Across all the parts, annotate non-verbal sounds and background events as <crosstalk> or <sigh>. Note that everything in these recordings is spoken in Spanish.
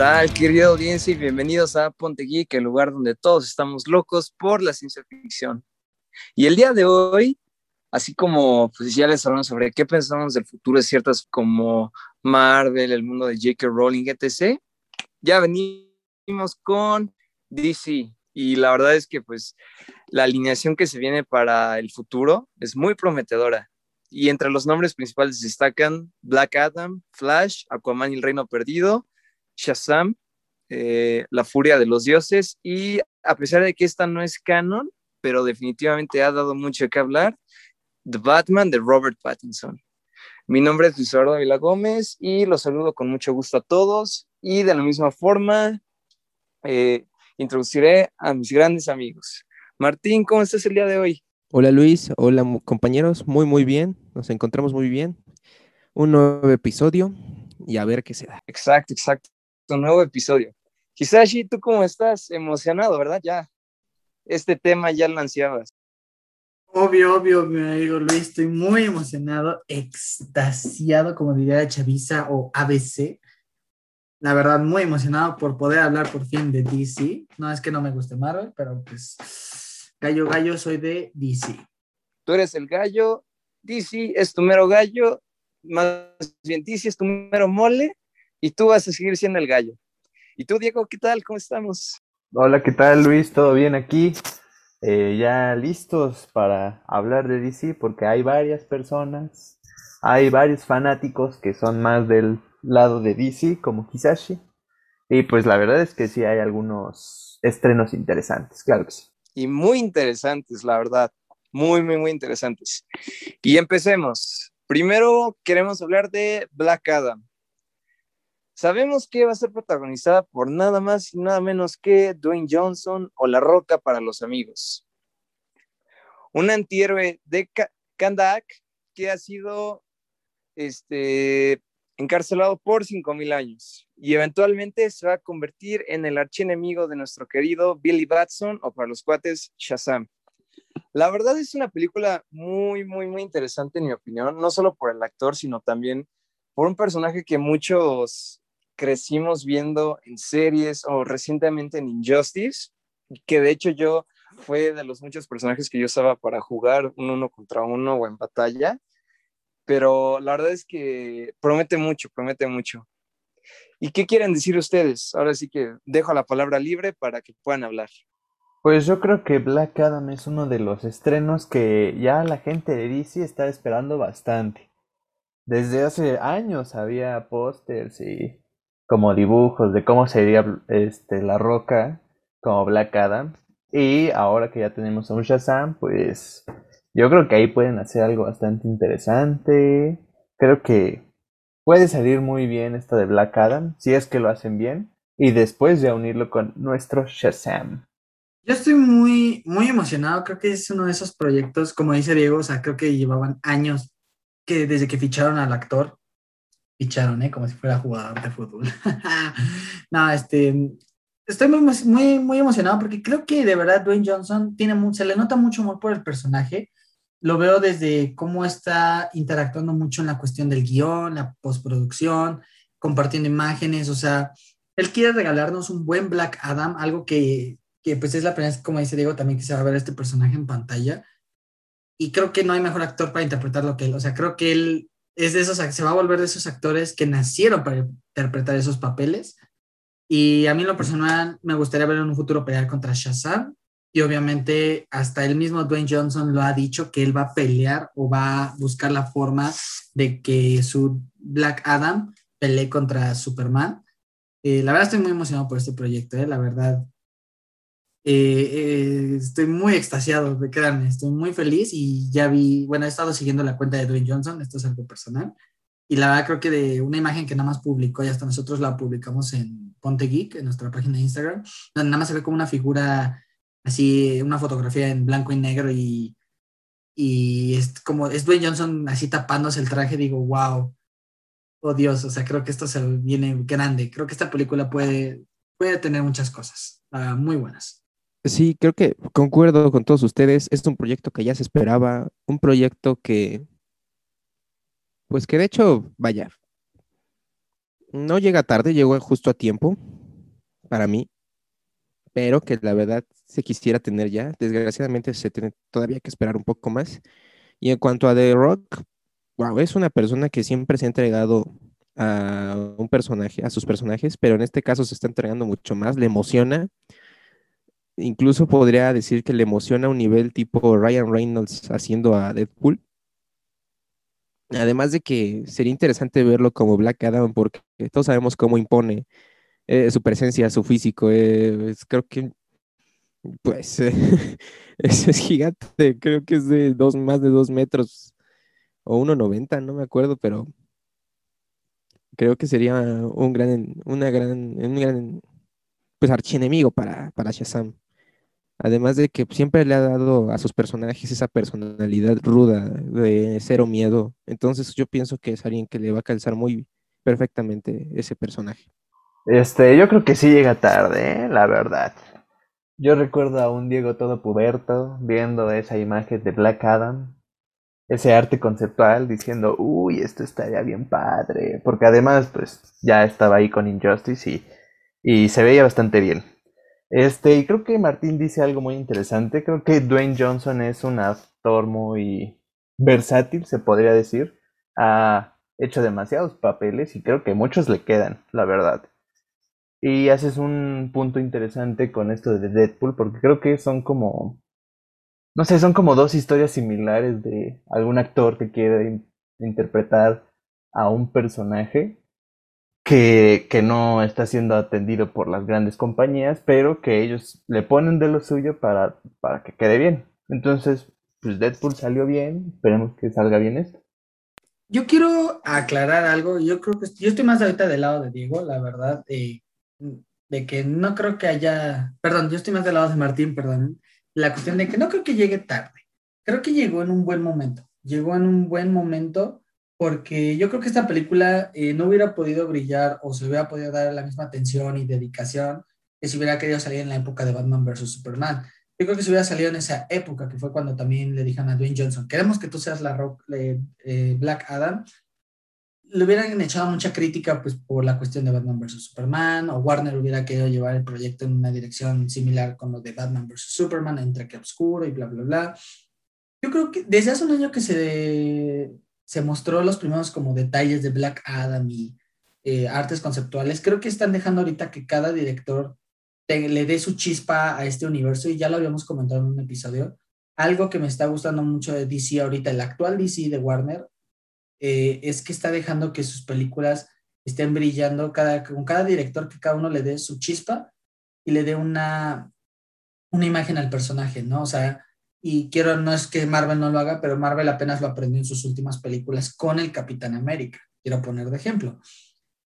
¿Qué tal, querida audiencia? Y bienvenidos a Ponte Geek, el lugar donde todos estamos locos por la ciencia ficción. Y el día de hoy, así como pues ya les hablamos sobre qué pensamos del futuro de ciertas como Marvel, el mundo de J.K. Rowling, etc., ya venimos con DC. Y la verdad es que pues la alineación que se viene para el futuro es muy prometedora. Y entre los nombres principales destacan Black Adam, Flash, Aquaman y el Reino Perdido, Shazam, eh, La Furia de los Dioses y a pesar de que esta no es canon, pero definitivamente ha dado mucho que hablar, The Batman de Robert Pattinson. Mi nombre es Luis Eduardo Avila Gómez y los saludo con mucho gusto a todos y de la misma forma eh, introduciré a mis grandes amigos. Martín, ¿cómo estás el día de hoy? Hola Luis, hola compañeros, muy muy bien, nos encontramos muy bien. Un nuevo episodio y a ver qué se da. Exacto, exacto, nuevo episodio. Hisashi, ¿tú cómo estás? Emocionado, ¿verdad? Ya, este tema ya lo ansiabas. Obvio, obvio, mi amigo Luis, estoy muy emocionado, extasiado, como diría Chavisa o ABC. La verdad, muy emocionado por poder hablar por fin de DC. No es que no me guste Marvel, pero pues gallo, gallo, soy de DC. Tú eres el gallo, DC es tu mero gallo, más bien DC es tu mero mole, y tú vas a seguir siendo el gallo. ¿Y tú, Diego, qué tal? ¿Cómo estamos? Hola, ¿qué tal Luis? ¿Todo bien aquí? Eh, ya listos para hablar de DC porque hay varias personas, hay varios fanáticos que son más del lado de DC como Kisashi y pues la verdad es que sí hay algunos estrenos interesantes, claro que sí. Y muy interesantes, la verdad, muy, muy, muy interesantes. Y empecemos. Primero queremos hablar de Black Adam. Sabemos que va a ser protagonizada por nada más y nada menos que Dwayne Johnson o La Roca para los amigos. Un antihéroe de Kandak que ha sido este, encarcelado por 5.000 años y eventualmente se va a convertir en el archienemigo de nuestro querido Billy Batson o para los cuates Shazam. La verdad es una película muy, muy, muy interesante en mi opinión, no solo por el actor, sino también por un personaje que muchos crecimos viendo en series o recientemente en Injustice, que de hecho yo fue de los muchos personajes que yo usaba para jugar un uno contra uno o en batalla, pero la verdad es que promete mucho, promete mucho. ¿Y qué quieren decir ustedes? Ahora sí que dejo la palabra libre para que puedan hablar. Pues yo creo que Black Adam es uno de los estrenos que ya la gente de DC está esperando bastante. Desde hace años había pósters y como dibujos de cómo sería este, La Roca como Black Adam. Y ahora que ya tenemos un Shazam, pues yo creo que ahí pueden hacer algo bastante interesante. Creo que puede salir muy bien esto de Black Adam, si es que lo hacen bien. Y después ya unirlo con nuestro Shazam. Yo estoy muy, muy emocionado. Creo que es uno de esos proyectos, como dice Diego, o sea, creo que llevaban años que desde que ficharon al actor ficharon, ¿eh? Como si fuera jugador de fútbol. <laughs> no, este, estoy muy, muy, muy emocionado porque creo que de verdad Dwayne Johnson tiene, se le nota mucho amor por el personaje. Lo veo desde cómo está interactuando mucho en la cuestión del guion, la postproducción, compartiendo imágenes, o sea, él quiere regalarnos un buen Black Adam, algo que, que pues es la primera vez, como dice Diego, también que se va a ver este personaje en pantalla. Y creo que no hay mejor actor para interpretarlo que él. O sea, creo que él es de esos, se va a volver de esos actores que nacieron para interpretar esos papeles. Y a mí en lo personal me gustaría ver en un futuro pelear contra Shazam. Y obviamente hasta el mismo Dwayne Johnson lo ha dicho que él va a pelear o va a buscar la forma de que su Black Adam pelee contra Superman. Eh, la verdad estoy muy emocionado por este proyecto, eh, la verdad eh, eh, estoy muy extasiado, créanme, estoy muy feliz y ya vi, bueno, he estado siguiendo la cuenta de Dwayne Johnson, esto es algo personal, y la verdad creo que de una imagen que nada más publicó y hasta nosotros la publicamos en Ponte Geek, en nuestra página de Instagram, donde nada más se ve como una figura así, una fotografía en blanco y negro y, y es como, es Dwayne Johnson así tapándose el traje, digo, wow, oh Dios, o sea, creo que esto se viene grande, creo que esta película puede, puede tener muchas cosas, uh, muy buenas. Sí, creo que concuerdo con todos ustedes. Es un proyecto que ya se esperaba, un proyecto que, pues que de hecho, vaya, No llega tarde, llegó justo a tiempo para mí, pero que la verdad se quisiera tener ya. Desgraciadamente se tiene todavía que esperar un poco más. Y en cuanto a The Rock, wow, es una persona que siempre se ha entregado a un personaje, a sus personajes, pero en este caso se está entregando mucho más, le emociona. Incluso podría decir que le emociona a un nivel tipo Ryan Reynolds haciendo a Deadpool. Además de que sería interesante verlo como Black Adam, porque todos sabemos cómo impone eh, su presencia, su físico. Eh, creo que, pues, <laughs> es gigante. Creo que es de dos, más de dos metros o 1,90, no me acuerdo, pero creo que sería un gran, una gran, un gran, pues, archienemigo para, para Shazam. Además de que siempre le ha dado a sus personajes esa personalidad ruda, de cero miedo. Entonces yo pienso que es alguien que le va a calzar muy perfectamente ese personaje. Este, yo creo que sí llega tarde, ¿eh? la verdad. Yo recuerdo a un Diego todo puberto viendo esa imagen de Black Adam, ese arte conceptual diciendo, uy, esto estaría bien padre, porque además pues ya estaba ahí con Injustice y, y se veía bastante bien. Este, y creo que Martín dice algo muy interesante. Creo que Dwayne Johnson es un actor muy versátil, se podría decir. Ha hecho demasiados papeles y creo que muchos le quedan, la verdad. Y haces un punto interesante con esto de Deadpool, porque creo que son como, no sé, son como dos historias similares de algún actor que quiere interpretar a un personaje que, no está siendo atendido por las grandes compañías, pero que ellos le ponen de lo suyo para, para que quede bien. Entonces, pues Deadpool salió bien, esperemos que salga bien esto. Yo quiero aclarar algo, yo creo que yo estoy más ahorita del lado de Diego, la verdad, de, de que no creo que haya, perdón, yo estoy más del lado de Martín, perdón, la cuestión de que no creo que llegue tarde, creo que llegó en un buen momento, llegó en un buen momento porque yo creo que esta película eh, no hubiera podido brillar o se hubiera podido dar la misma atención y dedicación que si hubiera querido salir en la época de Batman vs. Superman. Yo creo que si hubiera salido en esa época, que fue cuando también le dijeron a Dwayne Johnson, queremos que tú seas la rock, eh, Black Adam, le hubieran echado mucha crítica pues, por la cuestión de Batman vs. Superman, o Warner hubiera querido llevar el proyecto en una dirección similar con lo de Batman vs. Superman, entre que oscuro y bla, bla, bla. Yo creo que desde hace un año que se se mostró los primeros como detalles de Black Adam y eh, artes conceptuales. Creo que están dejando ahorita que cada director le dé su chispa a este universo y ya lo habíamos comentado en un episodio. Algo que me está gustando mucho de DC ahorita, el actual DC de Warner, eh, es que está dejando que sus películas estén brillando cada, con cada director, que cada uno le dé su chispa y le dé una, una imagen al personaje, ¿no? O sea, y quiero, no es que Marvel no lo haga, pero Marvel apenas lo aprendió en sus últimas películas con el Capitán América. Quiero poner de ejemplo.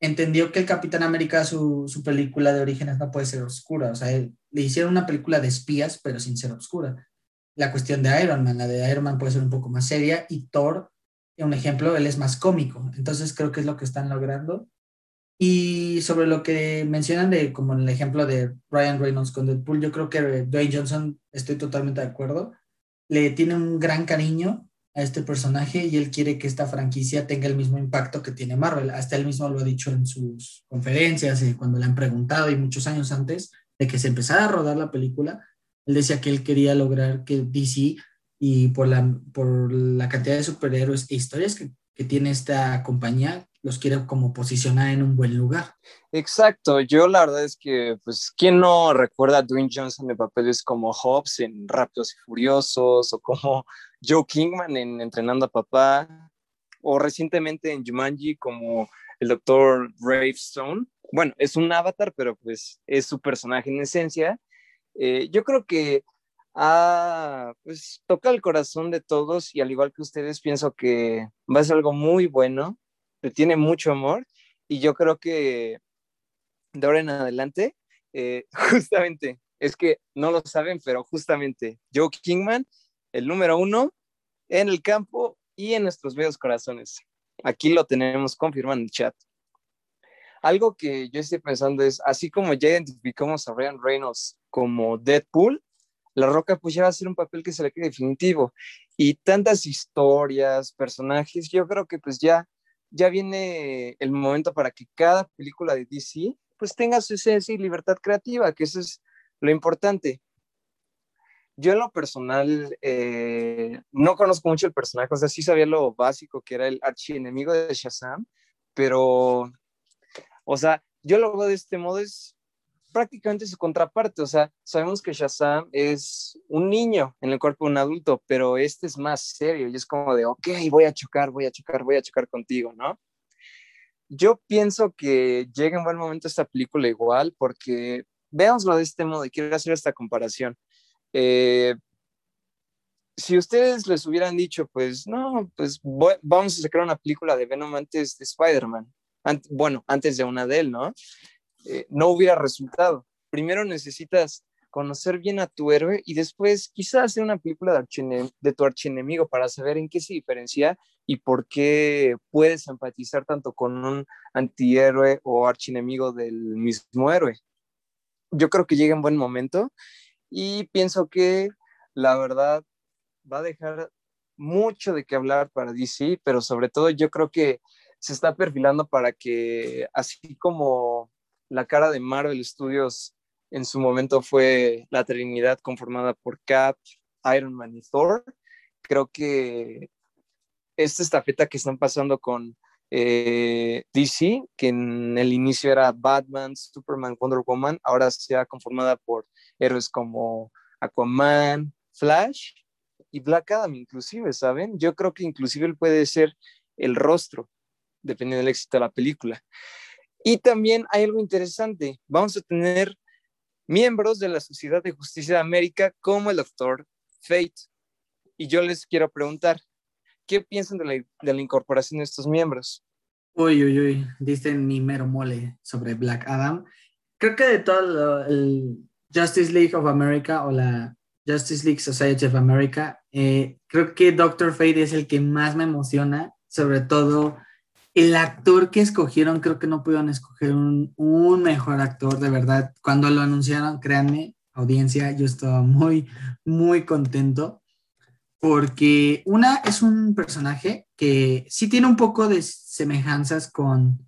Entendió que el Capitán América, su, su película de orígenes no puede ser oscura. O sea, le hicieron una película de espías, pero sin ser oscura. La cuestión de Iron Man, la de Iron Man puede ser un poco más seria y Thor, un ejemplo, él es más cómico. Entonces creo que es lo que están logrando y sobre lo que mencionan de, como en el ejemplo de Ryan Reynolds con Deadpool, yo creo que Dwayne Johnson, estoy totalmente de acuerdo, le tiene un gran cariño a este personaje y él quiere que esta franquicia tenga el mismo impacto que tiene Marvel. Hasta él mismo lo ha dicho en sus conferencias y cuando le han preguntado y muchos años antes de que se empezara a rodar la película, él decía que él quería lograr que DC y por la, por la cantidad de superhéroes e historias que, que tiene esta compañía, los quiere como posicionar en un buen lugar. Exacto, yo la verdad es que, pues, ¿quién no recuerda a Dwayne Johnson de papeles como Hobbs en Rápidos y Furiosos o como Joe Kingman en Entrenando a Papá o recientemente en Jumanji como el doctor Gravestone? Bueno, es un avatar, pero pues es su personaje en esencia. Eh, yo creo que ah, pues toca el corazón de todos y al igual que ustedes pienso que va a ser algo muy bueno tiene mucho amor y yo creo que de ahora en adelante, eh, <laughs> justamente, es que no lo saben, pero justamente Joe Kingman, el número uno en el campo y en nuestros bellos corazones. Aquí lo tenemos confirmado en el chat. Algo que yo estoy pensando es, así como ya identificamos a Ryan Reynolds como Deadpool, La Roca pues ya va a ser un papel que se le quede definitivo. Y tantas historias, personajes, yo creo que pues ya ya viene el momento para que cada película de DC pues tenga su esencia y libertad creativa, que eso es lo importante. Yo en lo personal eh, no conozco mucho el personaje, o sea, sí sabía lo básico que era el archienemigo de Shazam, pero, o sea, yo lo veo de este modo, es prácticamente su contraparte, o sea, sabemos que Shazam es un niño en el cuerpo de un adulto, pero este es más serio y es como de, ok, voy a chocar, voy a chocar, voy a chocar contigo, ¿no? Yo pienso que llega en buen momento esta película igual, porque veámoslo de este modo y quiero hacer esta comparación. Eh, si ustedes les hubieran dicho, pues no, pues vamos a sacar una película de Venom antes de Spider-Man, bueno, antes de una de él, ¿no? Eh, no hubiera resultado. Primero necesitas conocer bien a tu héroe y después quizás hacer una película de, de tu archienemigo para saber en qué se diferencia y por qué puedes empatizar tanto con un antihéroe o archienemigo del mismo héroe. Yo creo que llega en buen momento y pienso que la verdad va a dejar mucho de qué hablar para DC, pero sobre todo yo creo que se está perfilando para que, así como la cara de Marvel Studios en su momento fue la Trinidad conformada por Cap, Iron Man y Thor, creo que esta estafeta que están pasando con eh, DC, que en el inicio era Batman, Superman, Wonder Woman, ahora se ha conformada por héroes como Aquaman, Flash y Black Adam inclusive, ¿saben? Yo creo que inclusive él puede ser el rostro, dependiendo del éxito de la película. Y también hay algo interesante, vamos a tener miembros de la Sociedad de Justicia de América como el Doctor Fate. Y yo les quiero preguntar, ¿qué piensan de la, de la incorporación de estos miembros? Uy, uy, uy, dicen mi mero mole sobre Black Adam. Creo que de todo el Justice League of America o la Justice League Society of America, eh, creo que Doctor Fate es el que más me emociona, sobre todo el actor que escogieron, creo que no pudieron escoger un, un, mejor actor, de verdad. Cuando lo anunciaron, créanme, audiencia, yo estaba muy, muy contento porque una es un personaje que sí tiene un poco de semejanzas con,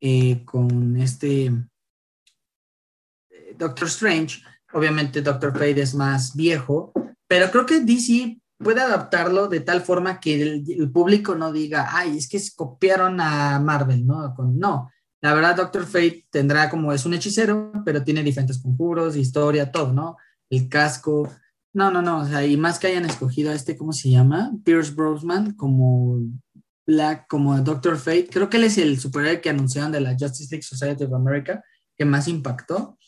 eh, con este eh, Doctor Strange. Obviamente Doctor Fate es más viejo, pero creo que DC puede adaptarlo de tal forma que el, público no diga, ay, es que copiaron a Marvel, ¿no? no, la verdad Doctor Fate tendrá como es un hechicero, pero tiene diferentes conjuros, historia, todo, ¿no? El casco, no, no, no, o sea, y más que hayan escogido a este, ¿cómo se llama? Pierce Brosnan como Black, como Doctor Fate. Creo que él es el superhéroe que anunciaron de la Justice League Society of America que más impactó.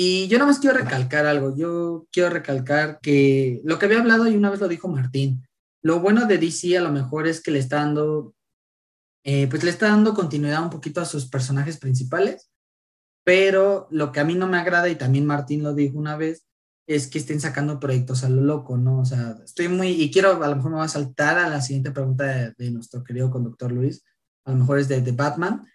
Y yo nada más quiero recalcar algo. Yo quiero recalcar que lo que había hablado y una vez lo dijo Martín, lo bueno de DC a lo mejor es que le está dando, eh, pues le está dando continuidad un poquito a sus personajes principales, pero lo que a mí no me agrada, y también Martín lo dijo una vez, es que estén sacando proyectos a lo loco, ¿no? O sea, estoy muy, y quiero, a lo mejor me voy a saltar a la siguiente pregunta de, nuestro querido conductor Luis, a lo mejor es de, de, Batman,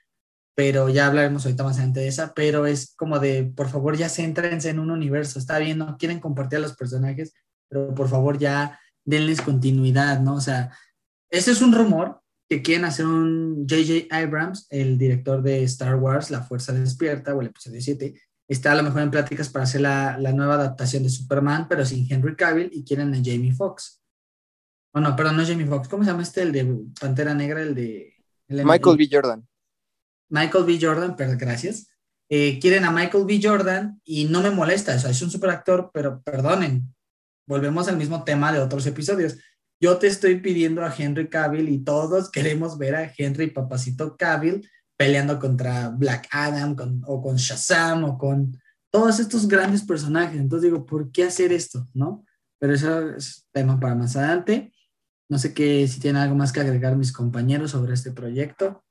pero ya hablaremos ahorita más adelante de esa, pero es como de, por favor, ya céntrense en un universo, está bien, no quieren compartir los personajes, pero por favor ya denles continuidad, ¿no? O sea, ese es un rumor que quieren hacer un J.J. Abrams, el director de Star Wars, La Fuerza Despierta, o el episodio 7, está a lo mejor en pláticas para hacer la, la, nueva adaptación de Superman, pero sin Henry Cavill y quieren a Jamie Foxx. Oh, no, perdón, no es Jamie Foxx. ¿Cómo se llama este? El de Pantera Negra, el de... Michael B. Jordan. Michael B. Jordan, pero gracias. Eh, quieren a Michael B. Jordan y no me molesta, o sea, es un super actor, pero perdonen, volvemos al mismo tema de otros episodios. Yo te estoy pidiendo a Henry Cavill y todos queremos ver a Henry Papacito Cavill peleando contra Black Adam o con Shazam o con todos estos grandes personajes. Entonces digo, ¿por qué hacer esto? ¿No? Pero eso es tema para más adelante. No sé qué, si tienen algo más que agregar mis compañeros sobre este proyecto.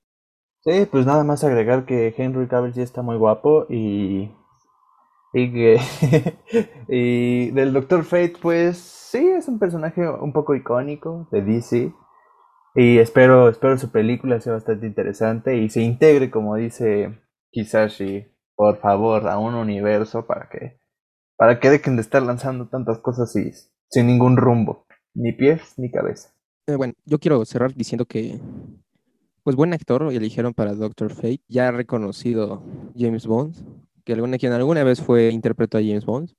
Sí, pues nada más agregar que Henry Cavill sí está muy guapo y y que <laughs> y del Doctor Fate pues sí es un personaje un poco icónico de DC y espero, espero su película sea bastante interesante y se integre, como dice Kisashi, por favor, a un universo para que, para que dejen de estar lanzando tantas cosas y, sin ningún rumbo, ni pies ni cabeza. Eh, bueno, yo quiero cerrar diciendo que pues buen actor eligieron para Doctor Fate, ya reconocido James Bond, que alguna, quien alguna vez fue interpretó a James Bond.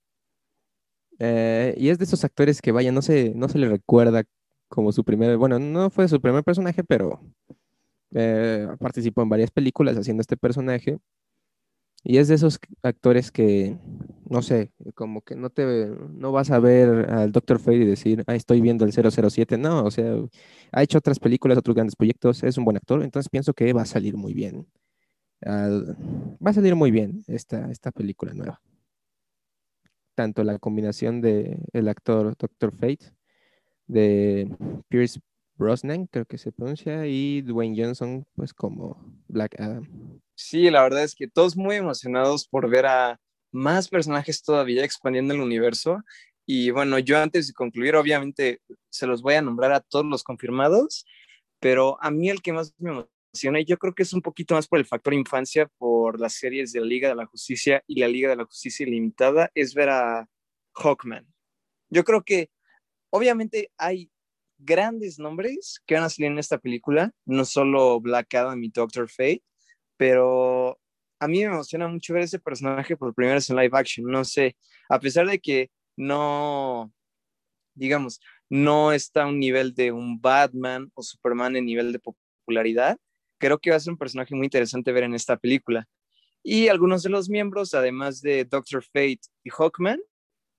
Eh, y es de esos actores que, vaya, no se, no se le recuerda como su primer, bueno, no fue su primer personaje, pero eh, participó en varias películas haciendo este personaje. Y es de esos actores que, no sé, como que no te, no vas a ver al Dr. Fate y decir, ah, estoy viendo el 007. No, o sea, ha hecho otras películas, otros grandes proyectos, es un buen actor, entonces pienso que va a salir muy bien. va a salir muy bien esta, esta película nueva. Tanto la combinación de el actor Dr. Fate, de Pierce Brosnan, creo que se pronuncia, y Dwayne Johnson, pues como Black Adam. Sí, la verdad es que todos muy emocionados por ver a más personajes todavía expandiendo el universo. Y bueno, yo antes de concluir, obviamente se los voy a nombrar a todos los confirmados, pero a mí el que más me emociona, y yo creo que es un poquito más por el factor infancia, por las series de la Liga de la Justicia y la Liga de la Justicia Ilimitada, es ver a Hawkman. Yo creo que obviamente hay grandes nombres que van a salir en esta película, no solo Black Adam y Doctor Fate, pero a mí me emociona mucho ver ese personaje por primera vez en live action. No sé, a pesar de que no, digamos, no está a un nivel de un Batman o Superman en nivel de popularidad, creo que va a ser un personaje muy interesante ver en esta película. Y algunos de los miembros, además de Doctor Fate y Hawkman,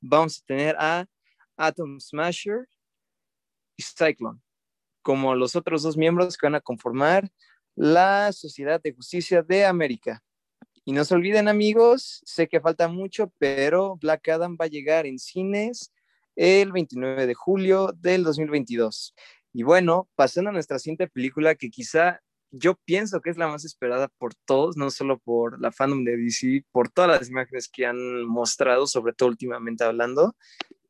vamos a tener a Atom Smasher y Cyclone, como los otros dos miembros que van a conformar la Sociedad de Justicia de América. Y no se olviden amigos, sé que falta mucho, pero Black Adam va a llegar en cines el 29 de julio del 2022. Y bueno, pasando a nuestra siguiente película que quizá yo pienso que es la más esperada por todos, no solo por la fandom de DC, por todas las imágenes que han mostrado, sobre todo últimamente hablando,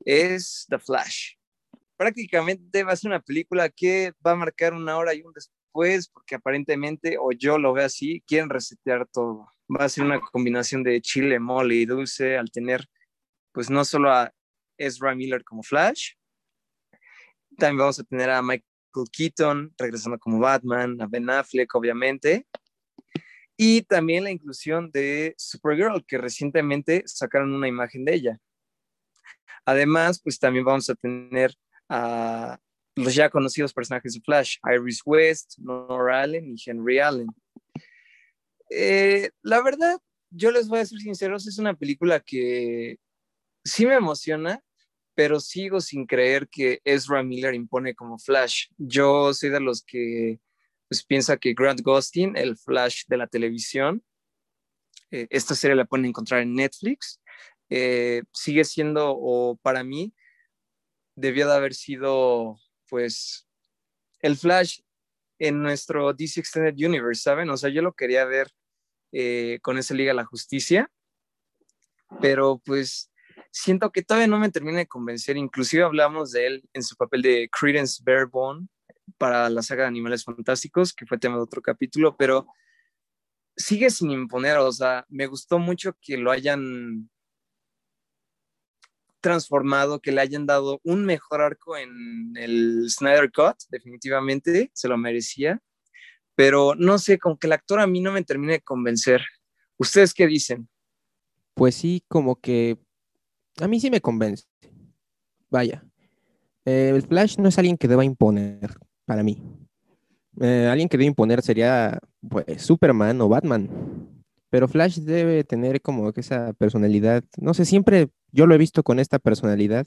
es The Flash. Prácticamente va a ser una película que va a marcar una hora y un después, porque aparentemente, o yo lo veo así, quieren resetear todo. Va a ser una combinación de chile, mole y dulce al tener, pues no solo a Ezra Miller como Flash, también vamos a tener a Michael Keaton regresando como Batman, a Ben Affleck, obviamente, y también la inclusión de Supergirl, que recientemente sacaron una imagen de ella. Además, pues también vamos a tener a los ya conocidos personajes de Flash, Iris West, Nora Allen y Henry Allen. Eh, la verdad, yo les voy a ser sinceros, es una película que sí me emociona, pero sigo sin creer que Ezra Miller impone como Flash. Yo soy de los que pues, piensa que Grant Gustin, el Flash de la televisión, eh, esta serie la pueden encontrar en Netflix, eh, sigue siendo, o para mí, debió de haber sido, pues, el Flash en nuestro DC Extended Universe, ¿saben? O sea, yo lo quería ver eh, con esa Liga de la Justicia, pero pues siento que todavía no me termina de convencer. Inclusive hablamos de él en su papel de Credence Barebone para la saga de Animales Fantásticos, que fue tema de otro capítulo, pero sigue sin imponer. O sea, me gustó mucho que lo hayan transformado, que le hayan dado un mejor arco en el Snyder Cut, definitivamente, se lo merecía. Pero no sé, como que el actor a mí no me termina de convencer. ¿Ustedes qué dicen? Pues sí, como que a mí sí me convence. Vaya. Eh, el Flash no es alguien que deba imponer, para mí. Eh, alguien que debe imponer sería, pues, Superman o Batman. Pero Flash debe tener como que esa personalidad, no sé, siempre yo lo he visto con esta personalidad.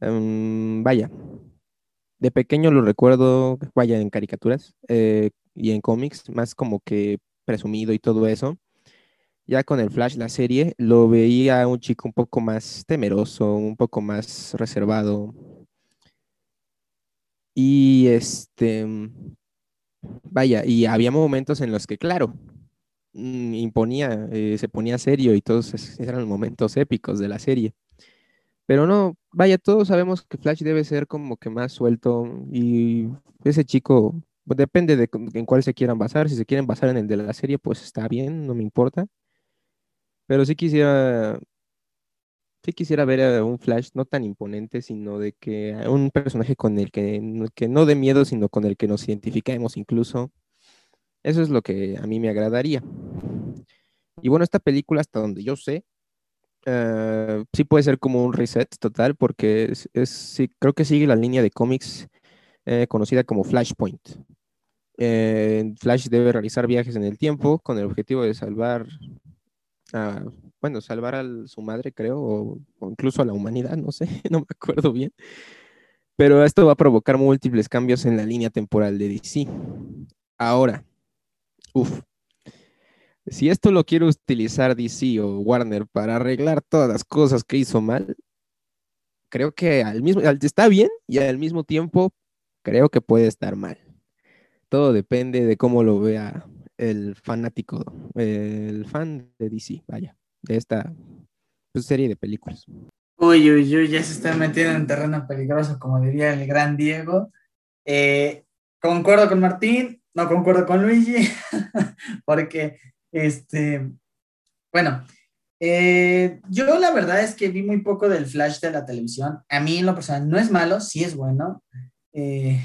Em, vaya, de pequeño lo recuerdo, vaya, en caricaturas eh, y en cómics, más como que presumido y todo eso. Ya con el Flash, la serie, lo veía un chico un poco más temeroso, un poco más reservado. Y este, vaya, y había momentos en los que, claro, imponía, eh, se ponía serio y todos eran momentos épicos de la serie. Pero no, vaya, todos sabemos que Flash debe ser como que más suelto y ese chico, pues, depende de en cuál se quieran basar. Si se quieren basar en el de la serie, pues está bien, no me importa. Pero sí quisiera sí quisiera ver a un Flash no tan imponente, sino de que un personaje con el que, que no dé miedo, sino con el que nos identifiquemos incluso. Eso es lo que a mí me agradaría. Y bueno, esta película, hasta donde yo sé, eh, sí puede ser como un reset total, porque es, creo que sigue la línea de cómics eh, conocida como Flashpoint. Eh, Flash debe realizar viajes en el tiempo con el objetivo de salvar a, bueno, salvar a su madre, creo, o, o incluso a la humanidad, no sé, <laughs> no me acuerdo bien. Pero esto va a provocar múltiples cambios en la línea temporal de DC. Ahora, uff, si esto lo quiere utilizar DC o Warner para arreglar todas las cosas que hizo mal, creo que al mismo, está bien y al mismo tiempo creo que puede estar mal. Todo depende de cómo lo vea el fanático, el fan de DC, vaya, de esta pues, serie de películas. Uy, uy, uy, ya se está metiendo en terreno peligroso, como diría el gran Diego. Eh, concuerdo con Martín, no concuerdo con Luigi, <laughs> porque, este, bueno, eh, yo la verdad es que vi muy poco del Flash de la televisión. A mí en lo personal no es malo, sí es bueno, eh,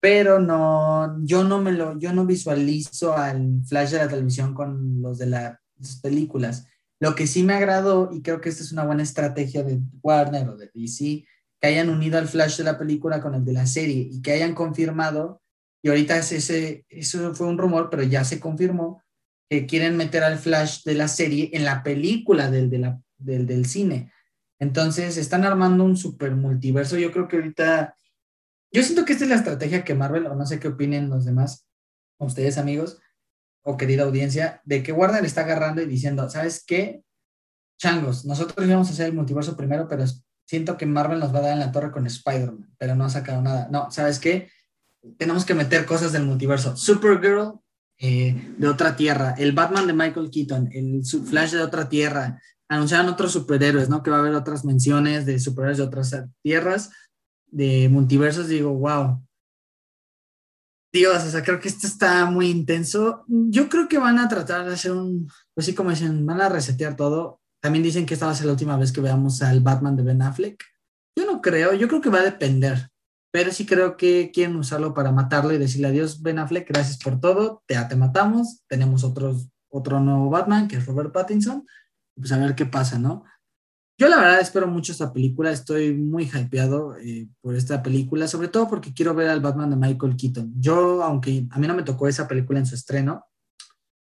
pero no, yo no me lo, yo no visualizo al Flash de la televisión con los de la- las películas. Lo que sí me agradó, y creo que esta es una buena estrategia de Warner o de DC, que hayan unido al Flash de la película con el de la serie y que hayan confirmado, y ahorita es ese, eso fue un rumor, pero ya se confirmó, que quieren meter al Flash de la serie en la película del, del, del cine. Entonces, están armando un super multiverso. Yo creo que ahorita, yo siento que esta es la estrategia que Marvel, o no sé qué opinen los demás, ustedes amigos, o querida audiencia, de que Warner está agarrando y diciendo, ¿sabes qué? Changos, nosotros íbamos a hacer el multiverso primero, pero siento que Marvel nos va a dar en la torre con Spider-Man, pero no ha sacado nada. No, ¿sabes qué? Tenemos que meter cosas del multiverso. Supergirl eh, de otra tierra, el Batman de Michael Keaton, el Flash de otra tierra, anunciaron otros superhéroes, ¿no? Que va a haber otras menciones de superhéroes de otras tierras, de multiversos, digo, wow, Dios, o sea, creo que esto está muy intenso. Yo creo que van a tratar de hacer un, pues sí, como dicen, van a resetear todo. También dicen que esta va a ser la última vez que veamos al Batman de Ben Affleck. Yo no creo, yo creo que va a depender, pero sí creo que quieren usarlo para matarlo y decirle adiós, Ben Affleck, gracias por todo, te, matamos, tenemos otros, otro nuevo Batman, que es Robert Pattinson, pues a ver qué pasa, ¿no? Yo la verdad espero mucho esta película, estoy muy hypeado eh, por esta película, sobre todo porque quiero ver al Batman de Michael Keaton. Yo, aunque a mí no me tocó esa película en su estreno,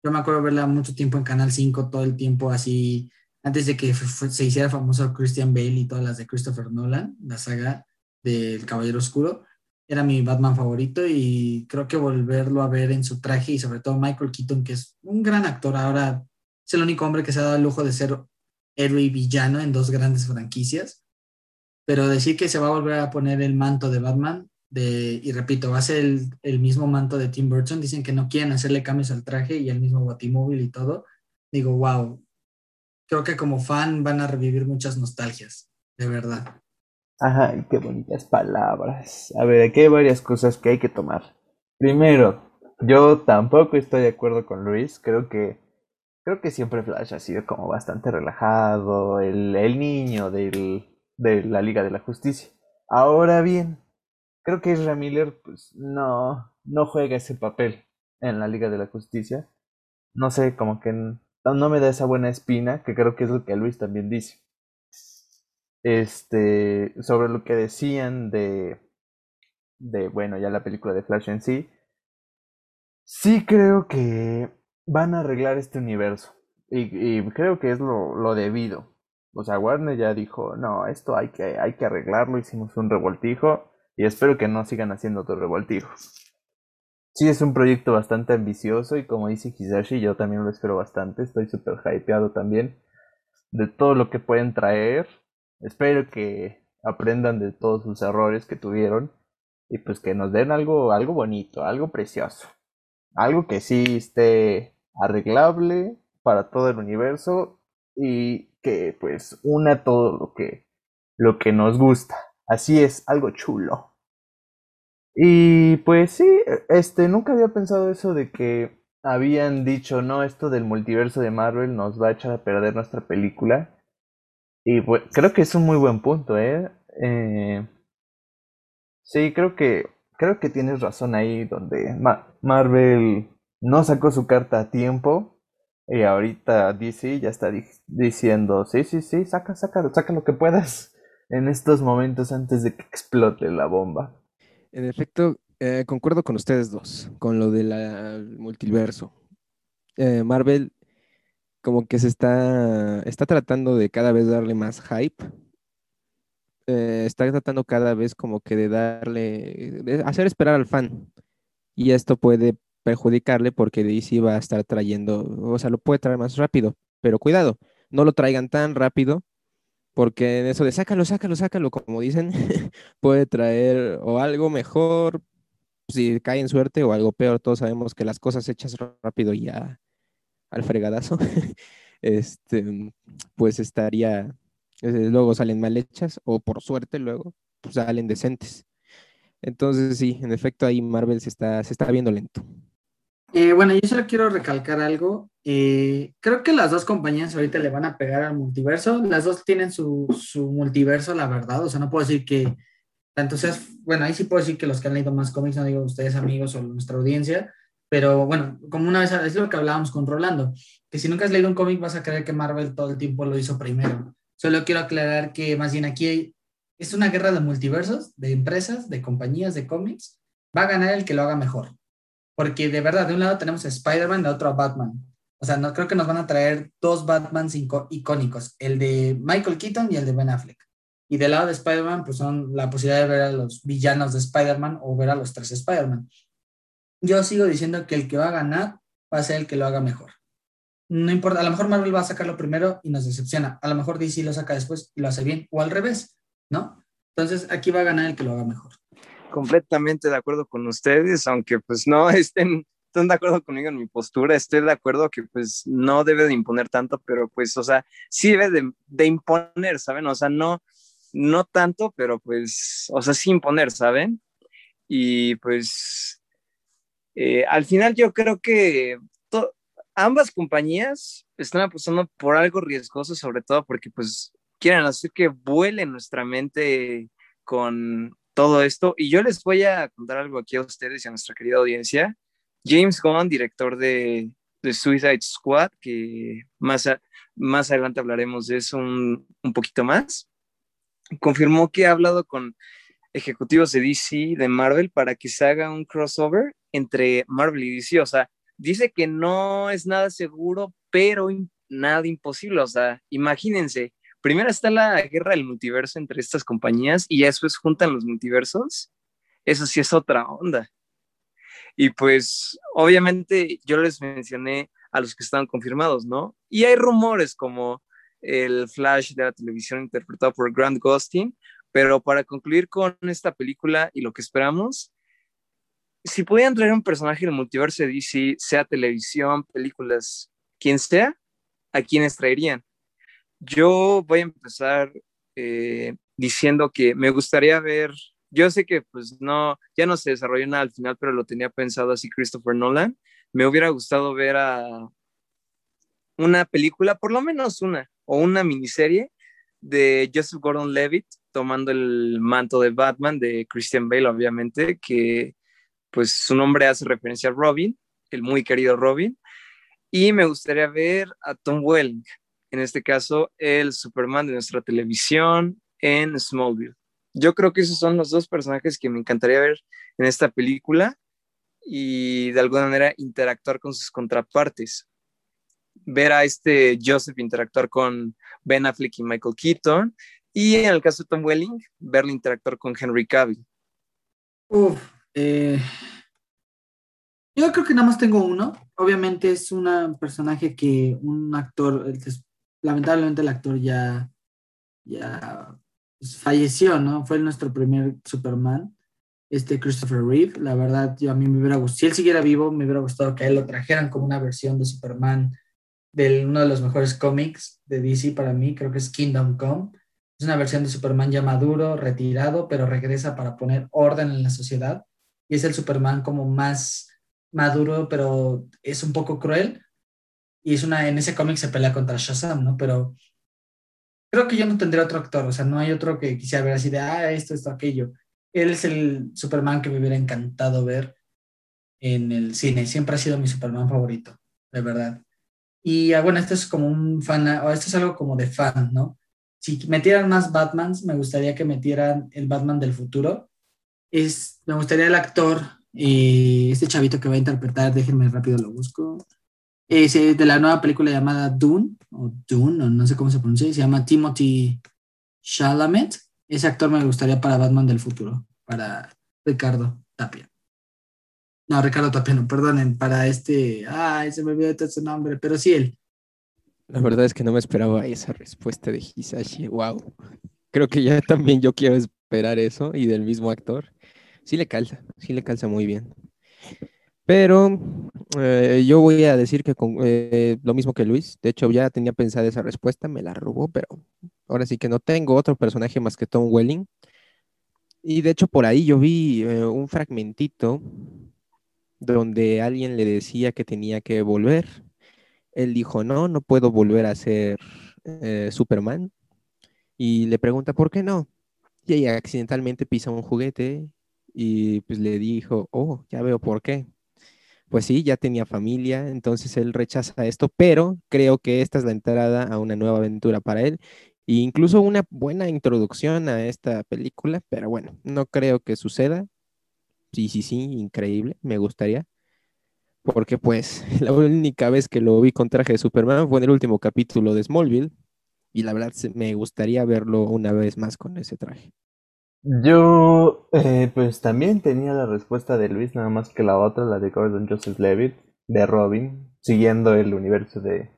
yo me acuerdo verla mucho tiempo en Canal 5, todo el tiempo así, antes de que se hiciera famoso Christian Bale y todas las de Christopher Nolan, la saga del Caballero Oscuro. Era mi Batman favorito y creo que volverlo a ver en su traje y sobre todo Michael Keaton, que es un gran actor ahora, es el único hombre que se ha dado el lujo de ser héroe y villano en dos grandes franquicias. Pero decir que se va a volver a poner el manto de Batman, de, y repito, va a ser el, mismo manto de Tim Burton. Dicen que no quieren hacerle cambios al traje y el mismo Batimóvil y todo. Digo, wow. Creo que como fan van a revivir muchas nostalgias, de verdad. Ajá, qué bonitas palabras. A ver, aquí hay varias cosas que hay que tomar. Primero, yo tampoco estoy de acuerdo con Luis. Creo que creo que siempre Flash ha sido como bastante relajado, el, el niño del, de la Liga de la Justicia. Ahora bien, creo que Ezra Miller pues no no juega ese papel en la Liga de la Justicia. No sé, como que no me da esa buena espina, que creo que es lo que Luis también dice este, sobre lo que decían de, de, bueno, ya la película de Flash en sí, sí creo que van a arreglar este universo. Y, creo que es lo, lo debido. O sea, Warner ya dijo, no, esto hay que, hay que arreglarlo, hicimos un revoltijo y espero que no sigan haciendo otro revoltijo. Sí, es un proyecto bastante ambicioso y como dice Hisashi, yo también lo espero bastante, estoy súper hypeado también de todo lo que pueden traer. Espero que aprendan de todos sus errores que tuvieron y pues que nos den algo, algo bonito, algo precioso. Algo que sí esté arreglable para todo el universo y que pues una todo lo que, lo que nos gusta. Así es, algo chulo. Y pues sí, este, nunca había pensado eso de que habían dicho, no, esto del multiverso de Marvel nos va a echar a perder nuestra película. Y pues, creo que es un muy buen punto, ¿eh? eh sí, creo que, creo que tienes razón ahí donde Marvel no sacó su carta a tiempo y ahorita DC ya está diciendo, sí, sí, sí, saca, saca, saca lo que puedas <laughs> en estos momentos antes de que explote la bomba. En efecto, eh, concuerdo con ustedes dos, con lo del multiverso. Eh, Marvel como que se está, está tratando de cada vez darle más hype. Eh, está tratando cada vez como que de darle, de hacer esperar al fan. Y esto puede perjudicarle porque DC va a estar trayendo, o sea, lo puede traer más rápido. Pero cuidado, no lo traigan tan rápido porque en eso de sácalo, sácalo, sácalo, como dicen, <laughs> puede traer o algo mejor, si cae en suerte, o algo peor. Todos sabemos que las cosas hechas rápido ya al fregadazo, <laughs> este, pues estaría, luego salen mal hechas, o por suerte luego pues, salen decentes. Entonces sí, en efecto ahí Marvel se está, se está viendo lento. Eh, bueno, yo solo quiero recalcar algo. Eh, creo que las dos compañías ahorita le van a pegar al multiverso. Las dos tienen su, su, multiverso, la verdad. O sea, no puedo decir que tanto seas, bueno, ahí sí puedo decir que los que han leído más cómics, no digo ustedes amigos o nuestra audiencia, pero bueno, como una vez, es lo que hablábamos con Rolando, que si nunca has leído un cómic vas a creer que Marvel todo el tiempo lo hizo primero. Solo quiero aclarar que más bien aquí es una guerra de multiversos, de empresas, de compañías, de cómics. Va a ganar el que lo haga mejor. Porque de verdad, de un lado tenemos a Spider-Man, de otro a Batman. O sea, no creo que nos van a traer dos Batmans icónicos, el de Michael Keaton y el de Ben Affleck. Y del lado de Spider-Man, pues son la posibilidad de ver a los villanos de Spider-Man o ver a los tres Spider-Man yo sigo diciendo que el que va a ganar va a ser el que lo haga mejor. No importa, a lo mejor Marvel va a sacarlo primero y nos decepciona. A lo mejor DC lo saca después y lo hace bien, o al revés, ¿no? Entonces aquí va a ganar el que lo haga mejor. Completamente de acuerdo con ustedes, aunque pues no <laughs> estén, de acuerdo conmigo en mi postura, estoy de acuerdo que pues no debe de imponer tanto, pero pues, o sea, sí debe de, de imponer, ¿saben? O sea, no, no tanto, pero pues, o sea, sí imponer, ¿saben? Y pues eh, al final yo creo que ambas compañías están apostando por algo riesgoso, sobre todo porque pues quieren hacer que vuele nuestra mente con todo esto. Y yo les voy a contar algo aquí a ustedes y a nuestra querida audiencia. James Gunn, director de, de Suicide Squad, que más, más adelante hablaremos de eso un, un poquito más, confirmó que ha hablado con ejecutivos de DC, de Marvel, para que se haga un crossover entre Marvel y DC. O sea, dice que no es nada seguro, pero nada imposible. O sea, imagínense, primero está la guerra del multiverso entre estas compañías y después juntan los multiversos. Eso sí es otra onda. Y pues, obviamente, yo les mencioné a los que estaban confirmados, ¿no? Y hay rumores como el Flash de la televisión interpretado por Grant Gustin, pero para concluir con esta película y lo que esperamos, si pudieran traer un personaje del multiverso de DC, sea televisión, películas, quien sea, ¿a quiénes traerían? Yo voy a empezar eh, diciendo que me gustaría ver, yo sé que pues no, ya no se desarrolló nada al final, pero lo tenía pensado así Christopher Nolan. Me hubiera gustado ver a una película, por lo menos una, o una miniserie de Joseph Gordon-Levitt tomando el manto de Batman de Christian Bale, obviamente, que pues su nombre hace referencia a Robin, el muy querido Robin, y me gustaría ver a Tom Welling, en este caso el Superman de nuestra televisión en Smallville. Yo creo que esos son los dos personajes que me encantaría ver en esta película y de alguna manera interactuar con sus contrapartes. Ver a este Joseph interactuar con Ben Affleck y Michael Keaton y en el caso de Tom Welling, verlo interactuar con Henry Cavill. Uf, eh, yo creo que nada más tengo uno. Obviamente es un personaje que un actor, lamentablemente el actor ya, ya pues, falleció, ¿no? Fue nuestro primer Superman, este Christopher Reeve. La verdad, yo a mí me hubiera gustado, si él siguiera vivo, me hubiera gustado que a él lo trajeran como una versión de Superman de uno de los mejores cómics de DC para mí, creo que es Kingdom Come es una versión de Superman ya maduro, retirado, pero regresa para poner orden en la sociedad. Y es el Superman como más maduro, pero es un poco cruel. Y es una, en ese cómic se pelea contra Shazam, ¿no? Pero creo que yo no tendré otro actor, o sea, no hay otro que quisiera ver así de, ah, esto, esto, aquello. Él es el Superman que me hubiera encantado ver en el cine, siempre ha sido mi Superman favorito, de verdad. Y ah, bueno, esto es como un fan, o esto es algo como de fan, ¿no? Si metieran más Batmans, me gustaría que metieran el Batman del futuro. Me gustaría el actor, eh, este chavito que va a interpretar, déjenme rápido lo busco, es eh, de la nueva película llamada Dune, o Dune, o no sé cómo se pronuncia, se llama Timothy Chalamet. Ese actor me gustaría para Batman del futuro, para Ricardo Tapia. No, Ricardo Tapia, no, perdonen, para este, ay, se me olvidó todo su nombre, pero sí él. La verdad es que no me esperaba esa respuesta de Hisashi. Wow. Creo que ya también yo quiero esperar eso y del mismo actor. Sí le calza, sí le calza muy bien. Pero eh, yo voy a decir que con, eh, lo mismo que Luis. De hecho, ya tenía pensada esa respuesta, me la robó, pero ahora sí que no tengo otro personaje más que Tom Welling. Y de hecho, por ahí yo vi eh, un fragmentito donde alguien le decía que tenía que volver. Él dijo, no, no puedo volver a ser Superman. Y le pregunta, ¿por qué no? Y ella accidentalmente pisa un juguete y pues le dijo, oh, ya veo por qué pues sí, ya tenía familia, entonces él rechaza esto, pero creo que esta es la entrada a una nueva aventura para él e incluso una buena introducción a esta película, pero bueno, no creo que suceda. Sí, sí, sí, increíble, me gustaría. Porque pues <laughs> la única vez que lo vi con traje de Superman fue en el último capítulo de Smallville y la verdad me gustaría verlo una vez más con ese traje. Yo, eh, pues también tenía la respuesta de Luis, nada más que la otra, la de Gordon Joseph Levitt, de Robin, siguiendo el universo de,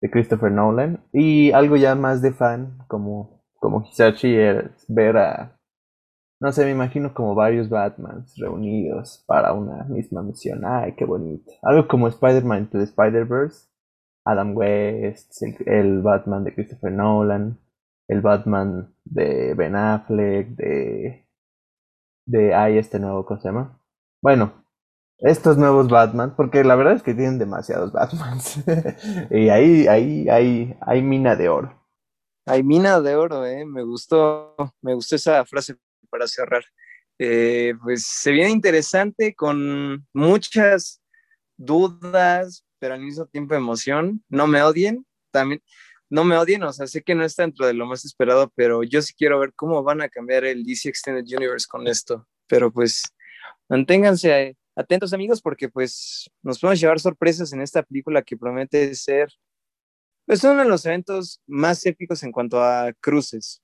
de Christopher Nolan. Y algo ya más de fan, como, como Hisashi, es ver a, no sé, me imagino como varios Batmans reunidos para una misma misión. Ay, qué bonito. Algo como Spider-Man to the Spider-Verse, Adam West, el Batman de Christopher Nolan el Batman de Ben Affleck, de, de, hay este nuevo, ¿cómo se llama? Bueno, estos nuevos Batman, porque la verdad es que tienen demasiados <laughs> Batmans. y ahí, ahí, ahí, hay mina de oro. Hay mina de oro, eh. Me gustó, me gustó esa frase para cerrar. Eh, pues se viene interesante con muchas dudas, pero al mismo tiempo emoción. No me odien. También, no me odien, o sea, sé que no está dentro de lo más esperado, pero yo sí quiero ver cómo van a cambiar el DC Extended Universe con esto. Pero pues manténganse atentos amigos porque pues nos podemos llevar sorpresas en esta película que promete ser pues uno de los eventos más épicos en cuanto a cruces.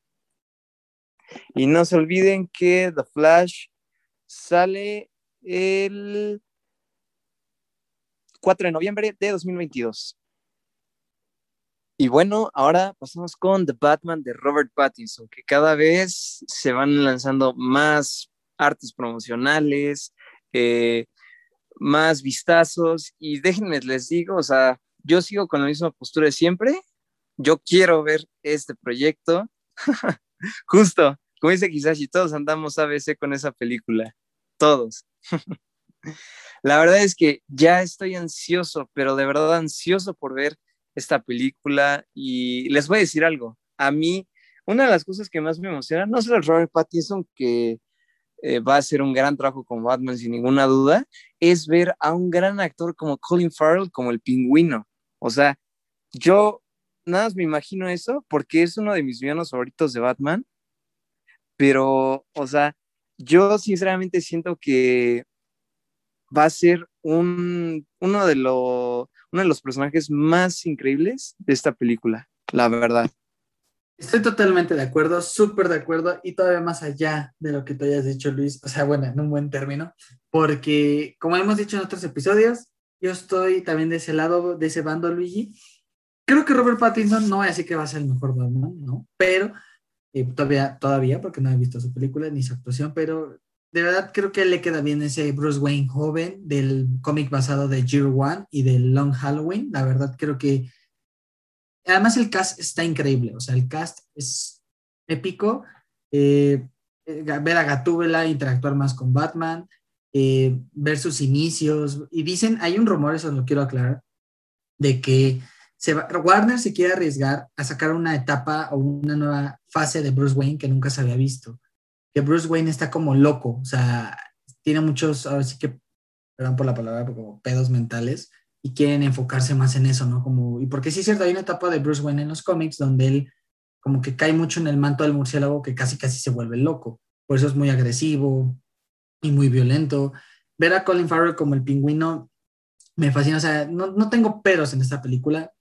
Y no se olviden que The Flash sale el 4 de noviembre de 2022. Y bueno, ahora pasamos con The Batman de Robert Pattinson, que cada vez se van lanzando más artes promocionales, eh, más vistazos, y déjenme les digo, o sea, yo sigo con la misma postura de siempre, yo quiero ver este proyecto, <laughs> justo, como dice y todos andamos a veces con esa película, todos. <laughs> la verdad es que ya estoy ansioso, pero de verdad ansioso por ver esta película y les voy a decir algo, a mí una de las cosas que más me emociona, no solo Robert Pattinson, que eh, va a hacer un gran trabajo con Batman sin ninguna duda, es ver a un gran actor como Colin Farrell como el pingüino. O sea, yo nada más me imagino eso porque es uno de mis villanos favoritos de Batman, pero, o sea, yo sinceramente siento que va a ser un, uno de los uno de los personajes más increíbles de esta película, la verdad. Estoy totalmente de acuerdo, súper de acuerdo y todavía más allá de lo que tú hayas dicho, Luis, o sea, bueno, en un buen término, porque como hemos dicho en otros episodios, yo estoy también de ese lado, de ese bando, Luigi. Creo que Robert Pattinson no así que va a ser el mejor Batman, ¿no? Pero eh, todavía, todavía, porque no he visto su película ni su actuación, pero de verdad creo que le queda bien ese Bruce Wayne joven del cómic basado de Year One y de Long Halloween. La verdad creo que... Además el cast está increíble, o sea, el cast es épico. Eh, eh, ver a Gatúbela interactuar más con Batman, eh, ver sus inicios. Y dicen, hay un rumor, eso lo quiero aclarar, de que se va- Warner se quiere arriesgar a sacar una etapa o una nueva fase de Bruce Wayne que nunca se había visto. Que Bruce Wayne está como loco, o sea, tiene muchos, ahora sí que, perdón por la palabra, como pedos mentales y quieren enfocarse más en eso, ¿no? Como, y porque sí es cierto, hay una etapa de Bruce Wayne en los cómics donde él como que cae mucho en el manto del murciélago que casi casi se vuelve loco. Por eso es muy agresivo y muy violento. Ver a Colin Farrell como el pingüino me fascina, o sea, no, no tengo peros en esta película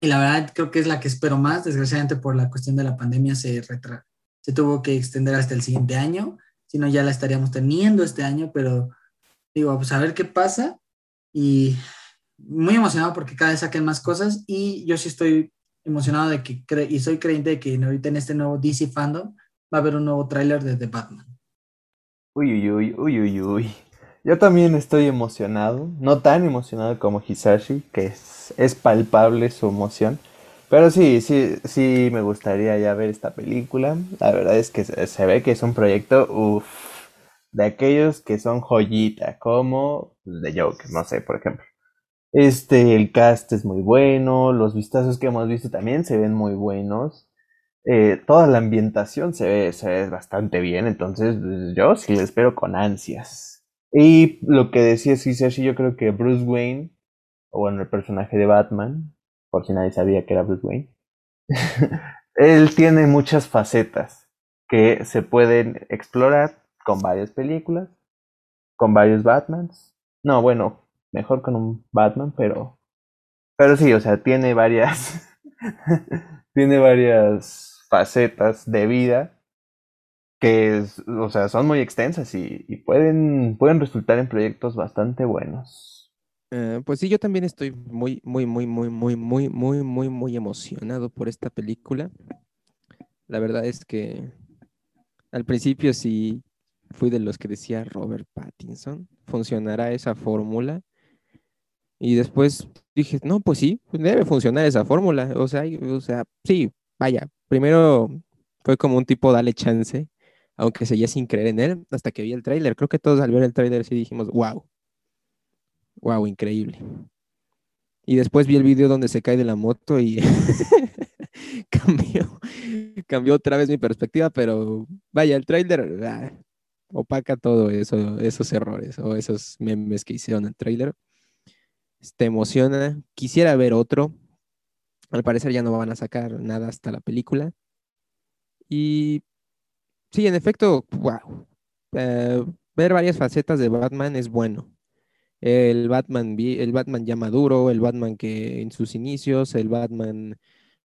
y la verdad creo que es la que espero más, desgraciadamente por la cuestión de la pandemia se, retra se tuvo que extender hasta el siguiente año, si no ya la estaríamos teniendo este año, pero digo, pues a ver qué pasa y muy emocionado porque cada vez saquen más cosas y yo sí estoy emocionado de que, cre y soy creyente de que ahorita en este nuevo DC fandom va a haber un nuevo tráiler de The Batman. Uy, uy, uy, uy, uy, uy. Yo también estoy emocionado, no tan emocionado como Hisashi, que es, es palpable su emoción. Pero sí, sí, sí me gustaría ya ver esta película. La verdad es que se, ve que es un proyecto, de aquellos que son joyita, como The Joker, no sé, por ejemplo. Este, el cast es muy bueno, los vistazos que hemos visto también se ven muy buenos. Eh, toda la ambientación se ve, se ve bastante bien, entonces pues, yo sí le espero con ansias. Y lo que decía Hisashi, yo creo que Bruce Wayne, o bueno, el personaje de Batman, por si nadie sabía que era Bruce Wayne, <laughs> él tiene muchas facetas que se pueden explorar con varias películas, con varios Batmans. No, bueno, mejor con un Batman, pero pero sí, o sea, tiene varias <laughs> tiene varias facetas de vida que es, o sea, son muy extensas y, y pueden pueden resultar en proyectos bastante buenos. Eh, pues sí, yo también estoy muy, muy, muy, muy, muy, muy, muy, muy, muy emocionado por esta película. La verdad es que al principio sí fui de los que decía Robert Pattinson, ¿funcionará esa fórmula? Y después dije, no, pues sí, debe funcionar esa fórmula. O sea, o sea, sí, vaya. Primero fue como un tipo dale chance, aunque seguía sin creer en él, hasta que vi el tráiler. Creo que todos al ver el tráiler sí dijimos, wow, wow, increíble. Y después vi el video donde se cae de la moto y <laughs> cambió, cambió otra vez mi perspectiva, pero vaya, el tráiler ah, opaca todo eso, esos errores o esos memes que hicieron el tráiler. Te emociona. Quisiera ver otro. Al parecer ya no van a sacar nada hasta la película. Y sí, en efecto, wow. Eh, ver varias facetas de Batman es bueno. El Batman, el Batman ya maduro, el Batman que en sus inicios, el Batman,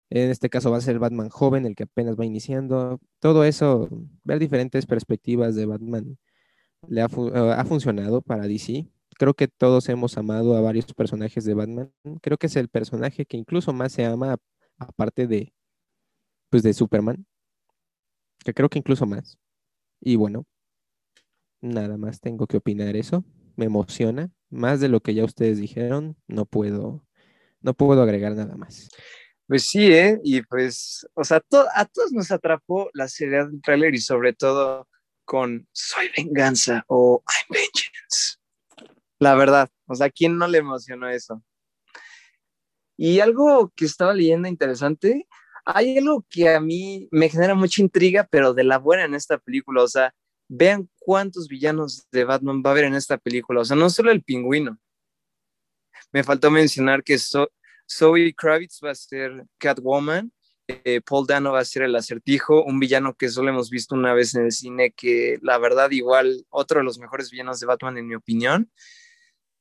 en este caso va a ser el Batman joven, el que apenas va iniciando. Todo eso, ver diferentes perspectivas de Batman le ha, eh, ha funcionado para DC. Creo que todos hemos amado a varios personajes de Batman. Creo que es el personaje que incluso más se ama, aparte de, pues, de Superman. Que creo que incluso más. Y bueno, nada más tengo que opinar eso. Me emociona. Más de lo que ya ustedes dijeron, no puedo, no puedo agregar nada más. Pues sí, ¿eh? Y pues, o sea, to- a todos nos atrapó la seriedad del tráiler y sobre todo con Soy venganza o I'm vengeance. La verdad, o sea, ¿quién no le emocionó eso? Y algo que estaba leyendo interesante, hay algo que a mí me genera mucha intriga, pero de la buena en esta película, o sea, vean cuántos villanos de Batman va a haber en esta película, o sea, no solo el pingüino. Me faltó mencionar que Zoe Kravitz va a ser Catwoman, eh, Paul Dano va a ser el acertijo, un villano que solo hemos visto una vez en el cine, que la verdad igual otro de los mejores villanos de Batman en mi opinión.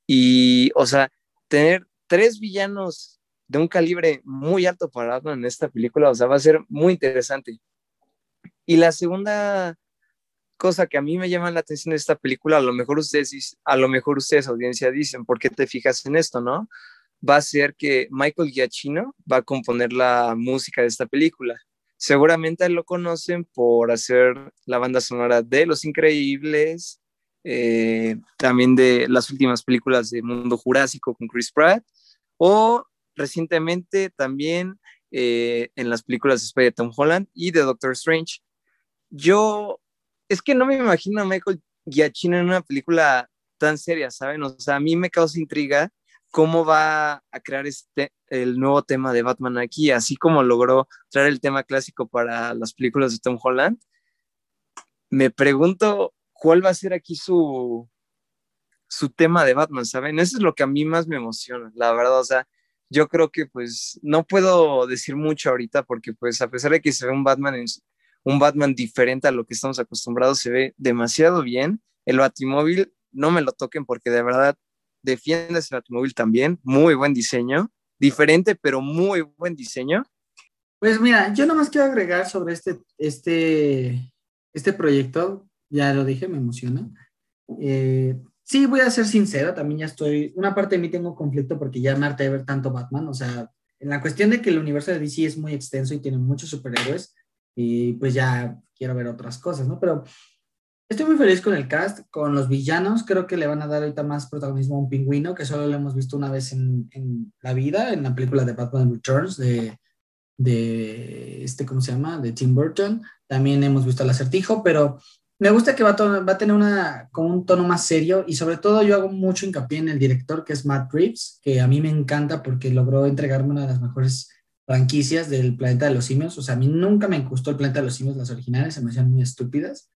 Y, o sea, tener tres villanos de un calibre muy alto para Batman en esta película, o sea, va a ser muy interesante. Y la segunda cosa que a mí me llama la atención de esta película, a lo mejor ustedes, a lo mejor ustedes, audiencia, dicen, ¿por qué te fijas en esto, no? Va a ser que Michael Giacchino va a componer la música de esta película. Seguramente lo conocen por hacer la banda sonora de Los Increíbles, eh, también de las últimas películas de Mundo Jurásico con Chris Pratt, o recientemente también eh, en las películas de Tom Holland y de Doctor Strange. Yo, es que no me imagino a Michael Giacchino en una película tan seria, ¿saben? O sea, a mí me causa intriga cómo va a crear este, el nuevo tema de Batman aquí, así como logró traer el tema clásico para las películas de Tom Holland. Me pregunto cuál va a ser aquí su, su tema de Batman, ¿saben? Eso es lo que a mí más me emociona, la verdad, o sea, yo creo que pues no puedo decir mucho ahorita porque pues a pesar de que se ve un Batman, un Batman diferente a lo que estamos acostumbrados, se ve demasiado bien. El Batimóvil, no me lo toquen porque de verdad defiende ese Batimóvil también, muy buen diseño, diferente pero muy buen diseño. Pues mira, yo nomás quiero agregar sobre este, este, este proyecto, ya lo dije, me emociona. Eh, Sí, voy a ser sincero, también ya estoy, una parte de mí tengo conflicto porque ya me harté de ver tanto Batman, o sea, en la cuestión de que el universo de DC es muy extenso y tiene muchos superhéroes, y pues ya quiero ver otras cosas, ¿no? Pero estoy muy feliz con el cast, con los villanos, creo que le van a dar ahorita más protagonismo a un pingüino, que solo lo hemos visto una vez en, en la vida, en la película de Batman Returns, de, de este, ¿cómo se llama? De Tim Burton. También hemos visto al acertijo, pero me gusta que va a, va a tener una, con un tono más serio y sobre todo yo hago mucho hincapié en el director que es Matt Reeves, que a mí me encanta porque logró entregarme una de las mejores franquicias del Planeta de los Simios. O sea, a mí nunca me gustó el Planeta de los Simios, las originales, se me hacían muy estúpidas,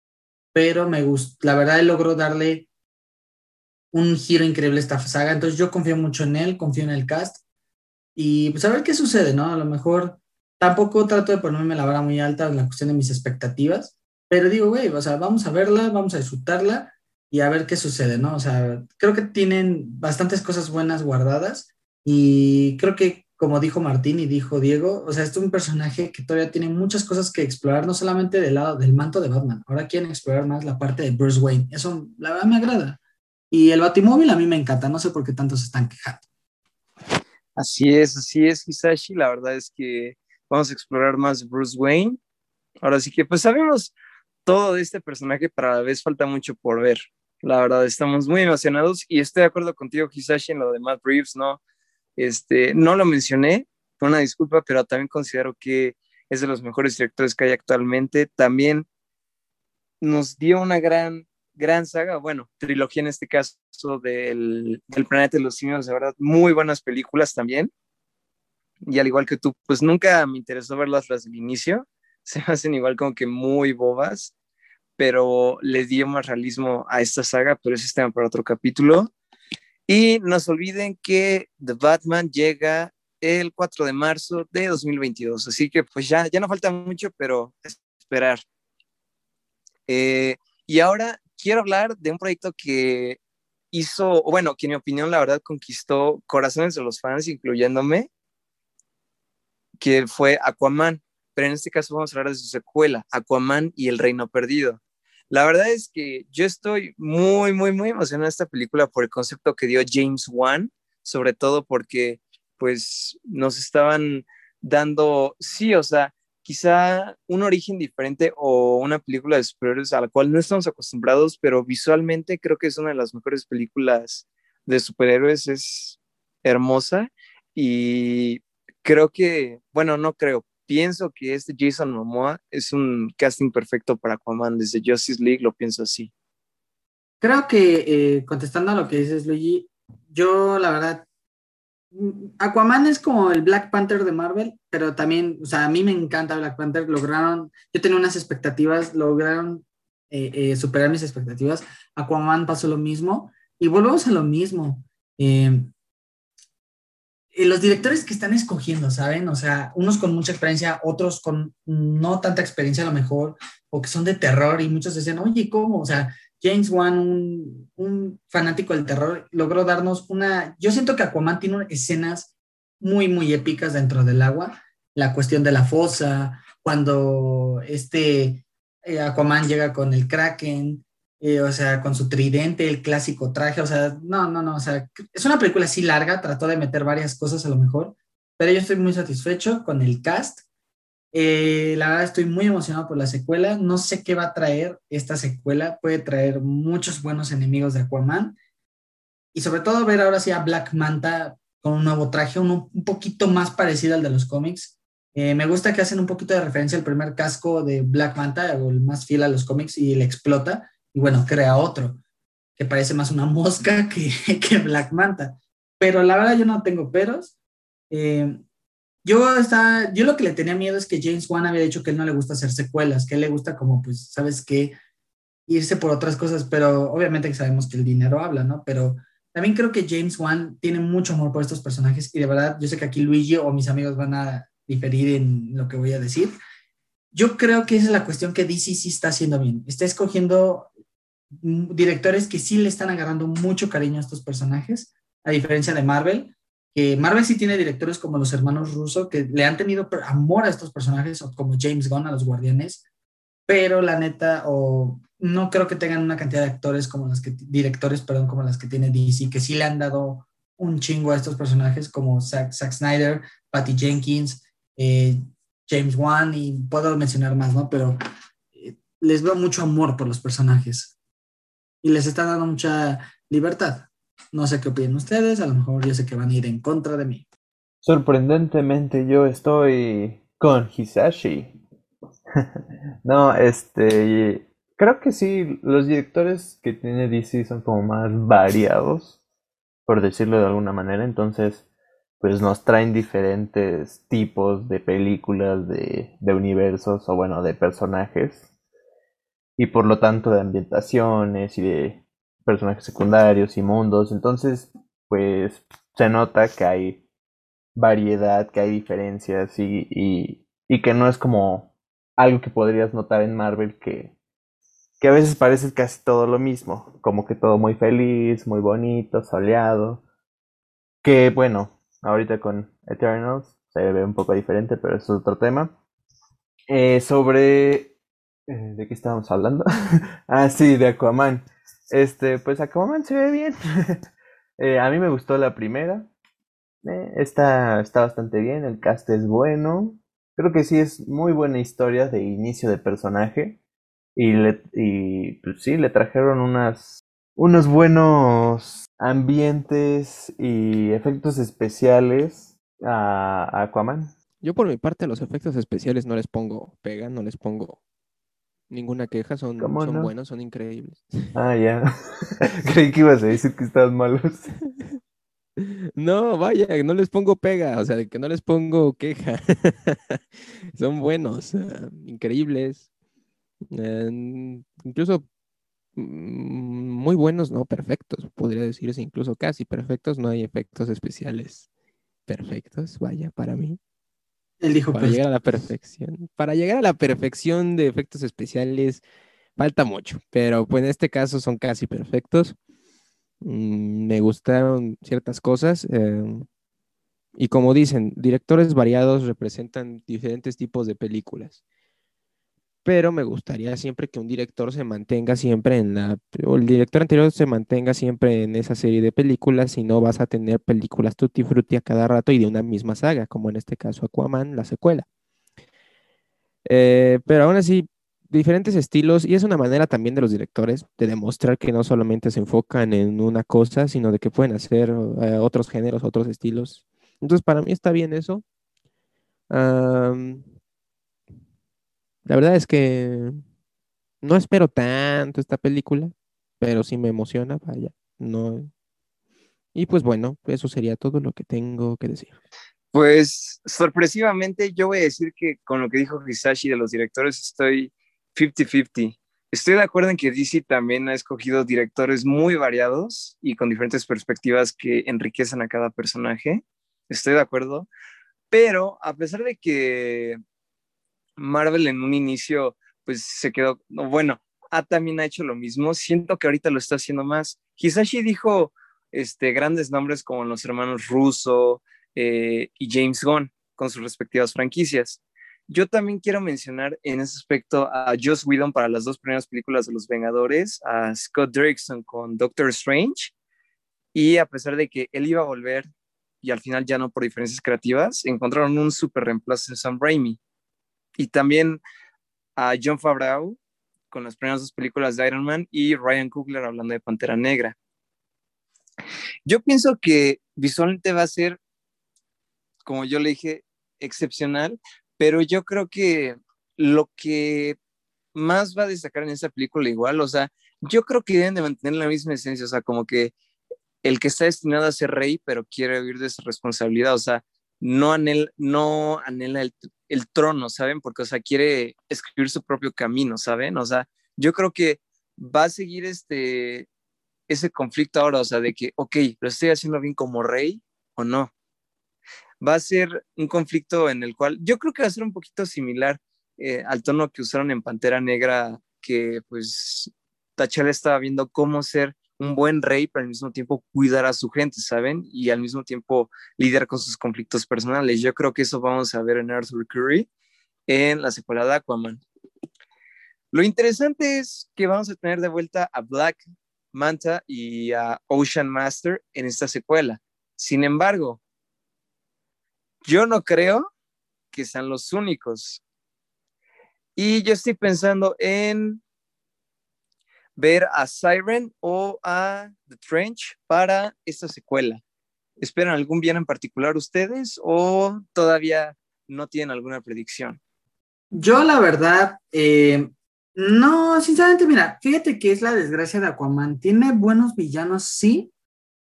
pero me gustó, la verdad él logró darle un giro increíble a esta saga, entonces yo confío mucho en él, confío en el cast y pues a ver qué sucede, ¿no? A lo mejor tampoco trato de ponerme la vara muy alta en la cuestión de mis expectativas, pero digo, güey, o sea, vamos a verla, vamos a disfrutarla y a ver qué sucede, ¿no? O sea, creo que tienen bastantes cosas buenas guardadas y creo que, como dijo Martín y dijo Diego, o sea, es un personaje que todavía tiene muchas cosas que explorar, no solamente del lado del manto de Batman, ahora quieren explorar más la parte de Bruce Wayne. Eso, la verdad, me agrada. Y el Batimóvil a mí me encanta, no sé por qué tanto se están quejando. Así es, así es, Hisashi. La verdad es que vamos a explorar más Bruce Wayne. Ahora sí que, pues sabemos todo de este personaje, pero a la vez falta mucho por ver. La verdad, estamos muy emocionados y estoy de acuerdo contigo, Hisashi, en lo de Matt Reeves, ¿no? Este, no lo mencioné, una disculpa, pero también considero que es de los mejores directores que hay actualmente. También nos dio una gran, gran saga, bueno, trilogía en este caso del, del Planeta de los Simios, de verdad, muy buenas películas también. Y al igual que tú, pues nunca me interesó verlas desde el inicio, <laughs> se hacen igual como que muy bobas, pero le dio más realismo a esta saga, pero ese es tema para otro capítulo. Y no se olviden que The Batman llega el 4 de marzo de 2022, así que pues ya, ya no falta mucho, pero esperar. Eh, y ahora quiero hablar de un proyecto que hizo, bueno, que en mi opinión la verdad conquistó corazones de los fans, incluyéndome, que fue Aquaman pero en este caso vamos a hablar de su secuela, Aquaman y el Reino Perdido. La verdad es que yo estoy muy, muy, muy emocionado de esta película por el concepto que dio James Wan, sobre todo porque pues nos estaban dando, sí, o sea, quizá un origen diferente o una película de superhéroes a la cual no estamos acostumbrados, pero visualmente creo que es una de las mejores películas de superhéroes, es hermosa y creo que, bueno, no creo, pienso que este Jason Momoa es un casting perfecto para Aquaman. Desde Justice League lo pienso así. Creo que eh, contestando a lo que dices, Luigi, yo la verdad, mm, Aquaman es como el Black Panther de Marvel, pero también, o sea, a mí me encanta Black Panther. Lograron, yo tenía unas expectativas, lograron eh, eh, superar mis expectativas. Aquaman pasó lo mismo y volvemos a lo mismo. Eh, los directores que están escogiendo, ¿saben? O sea, unos con mucha experiencia, otros con no tanta experiencia a lo mejor, o que son de terror y muchos decían, oye, ¿cómo? O sea, James Wan, un, un fanático del terror, logró darnos una, yo siento que Aquaman tiene escenas muy, muy épicas dentro del agua, la cuestión de la fosa, cuando este eh, Aquaman llega con el Kraken, eh, o sea, con su tridente, el clásico traje, o sea, no, no, no, o sea, es una película así larga, trató de meter varias cosas a lo mejor, pero yo estoy muy satisfecho con el cast. Eh, la verdad estoy muy emocionado por la secuela, no sé qué va a traer esta secuela, puede traer muchos buenos enemigos de Aquaman y sobre todo ver ahora sí a Black Manta con un nuevo traje, un poquito más parecido al de los cómics. Eh, me gusta que hacen un poquito de referencia al primer casco de Black Manta, o el más fiel a los cómics, y le explota y bueno, crea otro que parece más una <laughs> mosca que, que Black Manta. pero la verdad yo no tengo peros. Eh, yo, está, yo lo que le tenía miedo es que James Wan había dicho que él no le gusta hacer secuelas, que él le gusta como, pues, ¿sabes qué? Irse por otras cosas, pero obviamente que sabemos que el dinero habla, ¿no? Pero también creo que James Wan tiene mucho amor por estos personajes y de verdad, yo sé que aquí Luigi o mis amigos van a diferir en lo que voy a decir. Yo creo que esa es la cuestión que DC sí está haciendo bien. Está escogiendo directores que sí le están agarrando mucho cariño a estos personajes, a diferencia de Marvel, que Marvel sí tiene directores como los hermanos Russo que le han tenido amor a estos personajes, o como James Gunn a los Guardianes, pero la neta, o no creo que tengan una cantidad de actores como las que, directores, perdón, como las que tiene DC, que sí le han dado un chingo a estos personajes como Zack, Snyder, Patty Jenkins, eh, James Wan y puedo mencionar más, ¿no? Pero eh, les veo mucho amor por los personajes y les está dando mucha libertad. No sé qué opinan ustedes, a lo mejor yo sé que van a ir en contra de mí. Sorprendentemente yo estoy con Hisashi. <laughs> no, este, creo que sí, los directores que tiene DC son como más variados, por decirlo de alguna manera, entonces pues nos traen diferentes tipos de películas, de, de universos o bueno, de personajes y por lo tanto de ambientaciones y de personajes secundarios y mundos. Entonces, pues se nota que hay variedad, que hay diferencias y, y, que no es como algo que podrías notar en Marvel que, que a veces parece casi todo lo mismo, como que todo muy feliz, muy bonito, soleado. Que bueno, ahorita con Eternals se ve un poco diferente, pero eso es otro tema. Eh, sobre eh, ¿De qué estábamos hablando? <laughs> ah, sí, de Aquaman. Este, pues Aquaman se ve bien. <laughs> Eh, a mí me gustó la primera. Eh, está, bastante bien, el cast es bueno. Creo que sí es muy buena historia de inicio de personaje. Y, le, y pues sí, le trajeron unas, unos buenos ambientes y efectos especiales a Aquaman. Yo por mi parte los efectos especiales no les pongo pega, no les pongo Ninguna queja, son, son buenos, son increíbles. <laughs> Ah, ya. <laughs> Creí que ibas a decir que estaban malos. No, vaya, no les pongo pega, o sea, que no les pongo queja. <laughs> son buenos, ah, increíbles. incluso mm, muy buenos, no perfectos, podría decirse, incluso casi perfectos. No hay efectos especiales perfectos, vaya, para mí. Él dijo para llegar a la perfección. Para llegar a la perfección de efectos especiales falta mucho, pero pues en este caso son casi perfectos. Mm, me gustaron ciertas cosas. Em, y como dicen, directores variados representan diferentes tipos de películas pero me gustaría siempre que un director se mantenga siempre en la, o el director anterior se mantenga siempre en esa serie de películas y no vas a tener películas tutti frutti a cada rato y de una misma saga, como en este caso Aquaman, la secuela. Eh, pero aún así, diferentes estilos y es una manera también de los directores de demostrar que no solamente se enfocan en una cosa, sino de que pueden hacer eh, otros géneros, otros estilos. Entonces, para mí está bien eso. La verdad es que no espero tanto esta película, pero sí me emociona, vaya. No. Y pues bueno, eso sería todo lo que tengo que decir. Pues sorpresivamente yo voy a decir que con lo que dijo Hisashi de los directores estoy 50-50. Estoy de acuerdo en que DC también ha escogido directores muy variados y con diferentes perspectivas que enriquecen a cada personaje. Estoy de acuerdo. Pero a pesar de que Marvel en un inicio, pues se quedó, bueno, A también ha hecho lo mismo, siento que ahorita lo está haciendo más. Hisashi dijo este, grandes nombres como los hermanos Russo eh, y James Gunn con sus respectivas franquicias. Yo también quiero mencionar en ese aspecto a Joss Whedon para las dos primeras películas de Los Vengadores, a Scott Derrickson con Doctor Strange, y a pesar de que él iba a volver y al final ya no por diferencias creativas, encontraron un super reemplazo en Sam Raimi y también a John Favreau con las primeras dos películas de Iron Man y Ryan Coogler hablando de Pantera Negra. Yo pienso que visualmente va a ser, como yo le dije, excepcional, pero yo creo que lo que más va a destacar en esta película igual, o sea, yo creo que deben de mantener la misma esencia, o sea, como que el que está destinado a ser rey, pero quiere huir de esa responsabilidad, o sea, no anhela, no anhela el, el, trono, ¿saben? Porque, o sea, quiere escribir su propio camino, ¿saben? O sea, yo creo que va a seguir este, ese conflicto ahora, o sea, de que, ok, lo estoy haciendo bien como rey o no. Va a ser un conflicto en el cual yo creo que va a ser un poquito similar eh, al tono que usaron en Pantera Negra, que pues T'Challa estaba viendo cómo ser un buen rey, pero al mismo tiempo cuidar a su gente, ¿saben? Y al mismo tiempo lidiar con sus conflictos personales. Yo creo que eso vamos a ver en Arthur Curry en la secuela de Aquaman. Lo interesante es que vamos a tener de vuelta a Black Manta y a Ocean Master en esta secuela. Sin embargo, yo no creo que sean los únicos. Y yo estoy pensando en ver a Siren o a The Trench para esta secuela. ¿Esperan algún bien en particular ustedes o todavía no tienen alguna predicción? Yo la verdad, eh, no, sinceramente, mira, fíjate que es la desgracia de Aquaman. Tiene buenos villanos, sí,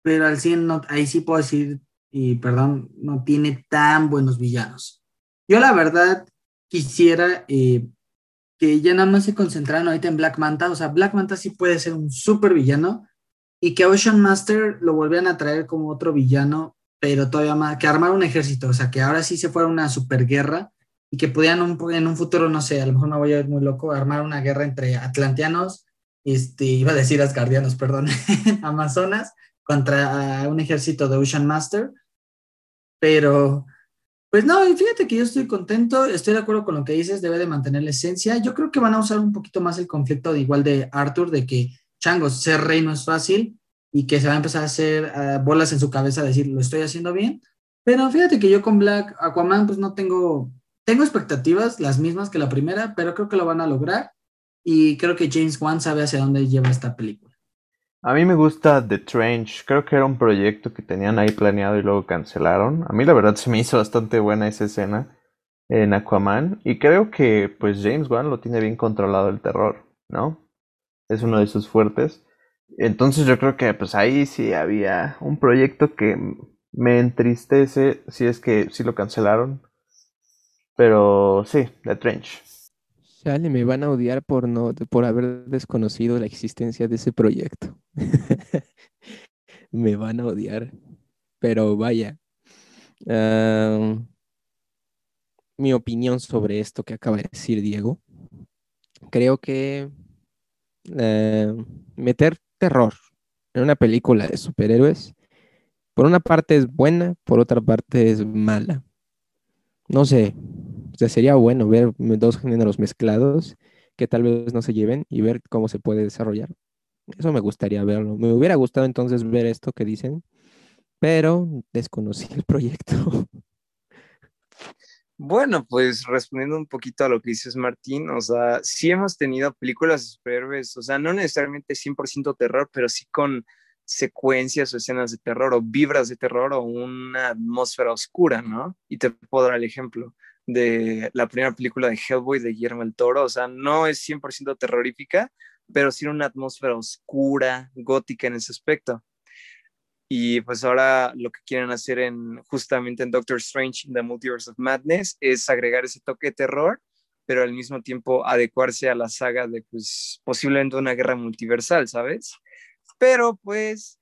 pero al 100 no, ahí sí puedo decir, y perdón, no tiene tan buenos villanos. Yo la verdad quisiera eh, que ya nada más se concentraran ahorita en Black Manta. O sea, Black Manta sí puede ser un súper villano y que Ocean Master lo volvieran a traer como otro villano, pero todavía más, que armar un ejército. O sea, que ahora sí se fuera una super guerra y que pudieran en un futuro, no sé, a lo mejor no voy a ir muy loco, armar una guerra entre atlanteanos, este, iba a decir asgardianos, perdón, <laughs> amazonas, contra un ejército de Ocean Master. Pero pues no, fíjate que yo estoy contento, estoy de acuerdo con lo que dices, debe de mantener la esencia. Yo creo que van a usar un poquito más el conflicto de igual de Arthur, de que changos, ser rey no es fácil y que se va a empezar a hacer ah, bolas en su cabeza decir, lo estoy haciendo bien. Pero fíjate que yo con Black Aquaman, pues no tengo, tengo expectativas, las mismas que la primera, pero creo que lo van a lograr y creo que James Wan sabe hacia dónde lleva esta película. A mí me gusta The Trench, creo que era un proyecto que tenían ahí planeado y luego cancelaron. A mí la verdad se me hizo bastante buena esa escena en Aquaman y creo que pues James Wan lo tiene bien controlado el terror, ¿no? Es uno de sus fuertes. Entonces yo creo que pues ahí sí había un proyecto que me entristece si es que sí lo cancelaron. Pero sí, The Trench. Chale, me van a odiar por no, por haber desconocido la existencia de ese proyecto. <laughs> me van a odiar. Pero vaya. mi opinión sobre esto que acaba de decir Diego. Creo que meter terror en una película de superhéroes, por una parte es buena, por otra parte es mala. No sé, o sea, sería bueno ver dos géneros mezclados que tal vez no se lleven y ver cómo se puede desarrollar. Eso me gustaría verlo. Me hubiera gustado entonces ver esto que dicen, pero desconocí el proyecto. Bueno, pues respondiendo un poquito a lo que dices Martín, o sea, sí hemos tenido películas de o sea, no necesariamente 100% terror, pero sí con secuencias o escenas de terror o vibras de terror o una atmósfera oscura, ¿no? Y te puedo dar el ejemplo de la primera película de Hellboy de Guillermo el Toro, o sea, no es 100% terrorífica, pero sí una atmósfera oscura, gótica en ese aspecto. Y pues ahora lo que quieren hacer en justamente en Doctor Strange in the Multiverse of Madness es agregar ese toque de terror, pero al mismo tiempo adecuarse a la saga de pues posiblemente una guerra multiversal, ¿sabes? Pero pues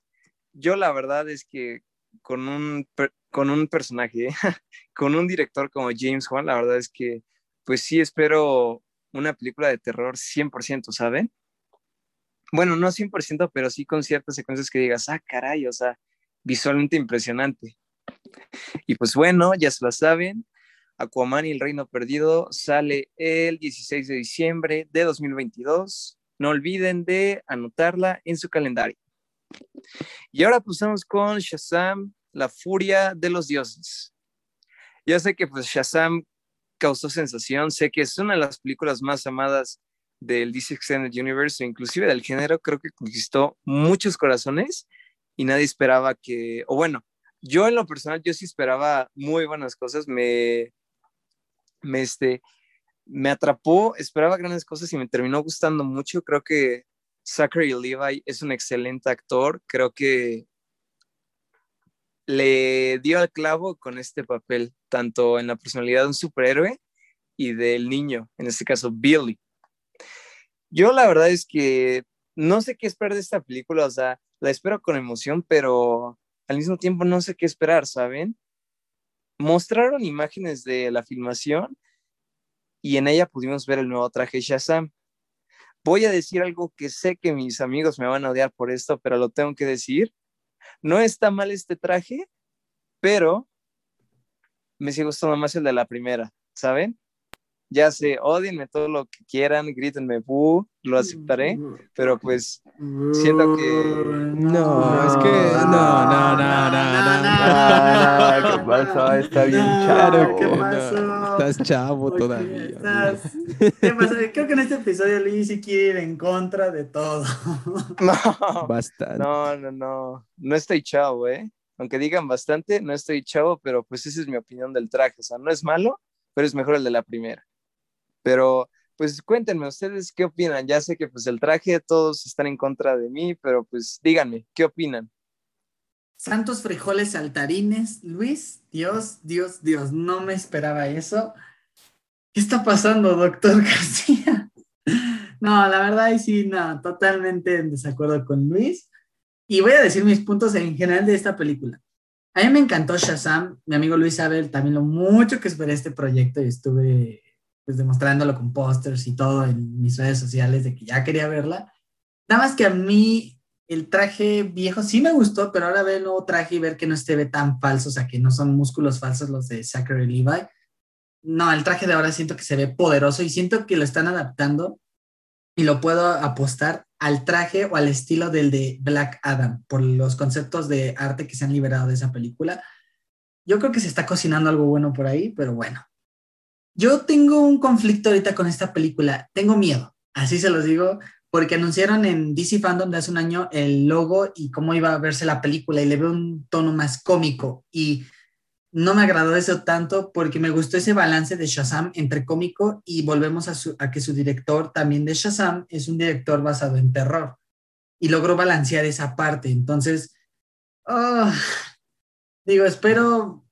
yo la verdad es que con un con un personaje, <laughs> con un director como James Wan, la verdad es que, pues sí espero una película de terror 100%, ¿saben? Bueno, no 100%, pero sí con ciertas secuencias que digas, ah, caray, o sea, visualmente impresionante. Y pues bueno, ya se lo saben, Aquaman y el Reino Perdido sale el 16 de diciembre de 2022. No olviden de anotarla en su calendario. Y ahora pasamos con Shazam la furia de los dioses. Ya sé que pues Shazam causó sensación, sé que es una de las películas más amadas del DC Extended Universe, inclusive del género, creo que conquistó muchos corazones y nadie esperaba que, o bueno, yo en lo personal, yo sí esperaba muy buenas cosas, me, me, este, me atrapó, esperaba grandes cosas y me terminó gustando mucho, creo que Zachary Levi es un excelente actor, creo que le dio al clavo con este papel, tanto en la personalidad de un superhéroe y del niño, en este caso Billy. Yo la verdad es que no sé qué esperar de esta película, o sea, la espero con emoción, pero al mismo tiempo no sé qué esperar, ¿saben? Mostraron imágenes de la filmación y en ella pudimos ver el nuevo traje Shazam. Voy a decir algo que sé que mis amigos me van a odiar por esto, pero lo tengo que decir. No está mal este traje, pero me sigue gustando más el de la primera, ¿saben? Ya sé, odienme todo lo que quieran, grítenme, bu, lo aceptaré, pero pues siento que... No, es que no, no, no, no, no, ¿Qué pasó? Está bien chavo. ¿Qué pasó? Estás chavo todavía. estás- ¿Qué pasó? Creo que en este episodio Luis sí quiere ir en contra de todo. No, Bastante. no, no, no, no estoy chavo, ¿eh? Aunque digan bastante, no estoy chavo, pero pues esa es mi opinión del traje, o sea, no es malo, pero es mejor el de la primera. Pero pues cuéntenme ustedes qué opinan, ya sé que pues el traje todos están en contra de mí, pero pues díganme, ¿qué opinan? Santos frijoles saltarines, Luis, Dios, Dios, Dios, no me esperaba eso. ¿Qué está pasando, doctor <laughs> García? No, la verdad, ahí sí, no, totalmente en desacuerdo con Luis. Y voy a decir mis puntos en general de esta película. A mí me encantó Shazam, mi amigo Luis sabe también lo mucho que esperé este proyecto y estuve pues demostrándolo con pósters y todo en mis redes sociales de que ya quería verla. Nada más que a mí el traje viejo sí me gustó, pero ahora ver el nuevo traje y ver que no se ve tan falso, o sea, que no son músculos falsos los de Zachary Levi. No, el traje de ahora siento que se ve poderoso y siento que lo están adaptando y lo puedo apostar al traje o al estilo del de Black Adam por los conceptos de arte que se han liberado de esa película. Yo creo que se está cocinando algo bueno por ahí, pero bueno. Yo tengo un conflicto ahorita con esta película. Tengo miedo, así se los digo, porque anunciaron en DC Fandom de hace un año el logo y cómo iba a verse la película y le veo un tono más cómico y no me agradó eso tanto porque me gustó ese balance de Shazam entre cómico y volvemos a, su- que su director también de Shazam es un director basado en terror y logró balancear esa parte. Entonces, ah, digo, espero,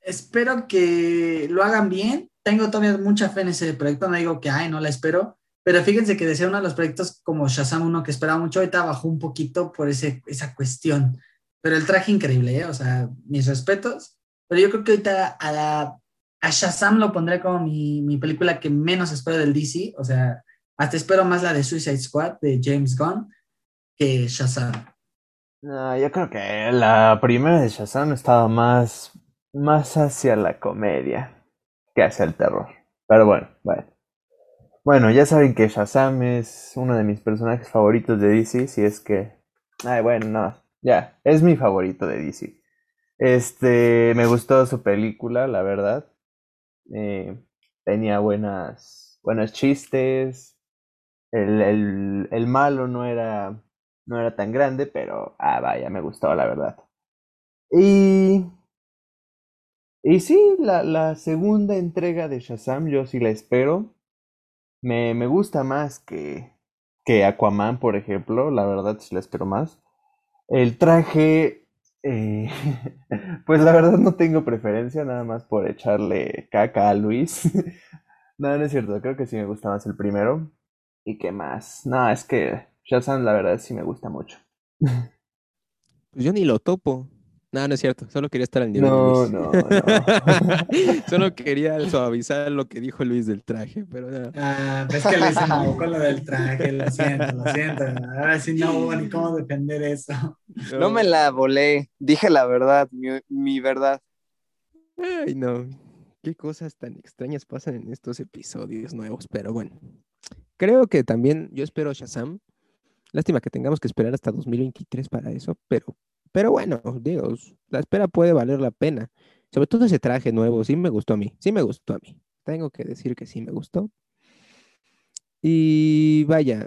espero que lo hagan bien. Tengo todavía mucha fe en ese proyecto, no digo que, ay, no la espero, pero fíjense que de ser uno de los proyectos como Shazam 1 que esperaba mucho, ahorita bajó un poquito por ese, esa cuestión. Pero el traje increíble, ¿eh? O sea, mis respetos. Pero yo creo que ahorita a, la, a Shazam lo pondré como mi, mi película que menos espero del DC. O sea, hasta espero más la de Suicide Squad de James Gunn que Shazam. No, yo creo que la primera de Shazam estaba más, más hacia la comedia que hacia el terror. Pero bueno, bueno. Bueno, ya saben que Shazam es uno de mis personajes favoritos de DC, si es que... Ay, bueno, no, ya, es mi favorito de DC. Este, me gustó su película, la verdad. Eh, tenía buenas, buenos chistes. El, el, el malo no era, no era tan grande, pero, ah, vaya, me gustó, la verdad. Y, y sí, la, la segunda entrega de Shazam, yo sí la espero. Me, me gusta más que, que Aquaman, por ejemplo, la verdad sí la espero más. El traje, eh, <laughs> pues la verdad no tengo preferencia, nada más por echarle caca a Luis. <laughs> No, no es cierto, creo que sí me gusta más el primero. ¿Y qué más? No, es que Shazam la verdad sí me gusta mucho. <laughs> Pues yo ni lo topo. No, no es cierto. Solo quería estar al nivel de No, Luis. no, <laughs> no. Solo quería suavizar lo que dijo Luis del traje, pero no. Ah, ves que Luis se enojó con lo del traje, lo siento, lo siento. Ahora sí no hubo ni cómo defender eso. No me la volé, dije la verdad, mi, mi verdad. Ay, no. Qué cosas tan extrañas pasan en estos episodios nuevos, pero bueno. Creo que también yo espero Shazam. Lástima que tengamos que esperar hasta 2023 para eso, pero, pero bueno, digo, la espera puede valer la pena. Sobre todo ese traje nuevo, sí me gustó a mí, sí me gustó a mí. Tengo que decir que sí me gustó. Y vaya,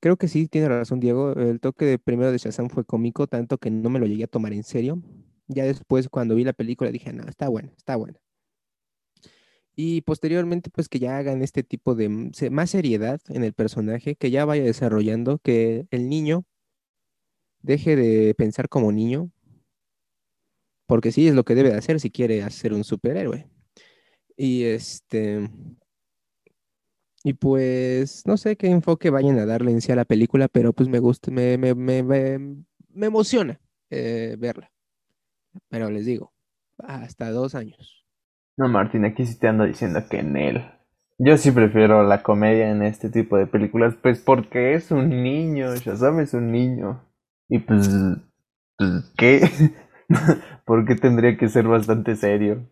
creo que sí tiene razón Diego. El toque de primero de Shazam fue cómico, tanto que no me lo llegué a tomar en serio. Ya después, cuando vi la película, dije, no, está buena, está buena. Y posteriormente, pues que ya hagan este tipo de más seriedad en el personaje, que ya vaya desarrollando, que el niño deje de pensar como niño porque sí es lo que debe de hacer si quiere hacer un superhéroe. Y este, y pues no sé qué enfoque vayan a darle en sí a la película, pero pues me gusta, me, me, me, me, emociona eh, verla. Pero les digo, hasta dos años. No, Martín, aquí sí te ando diciendo que en él. Yo sí prefiero la comedia en este tipo de películas, pues porque es un niño, ya sabes, un niño. Y pues, pues ¿qué? <laughs> ¿Por qué tendría que ser bastante serio?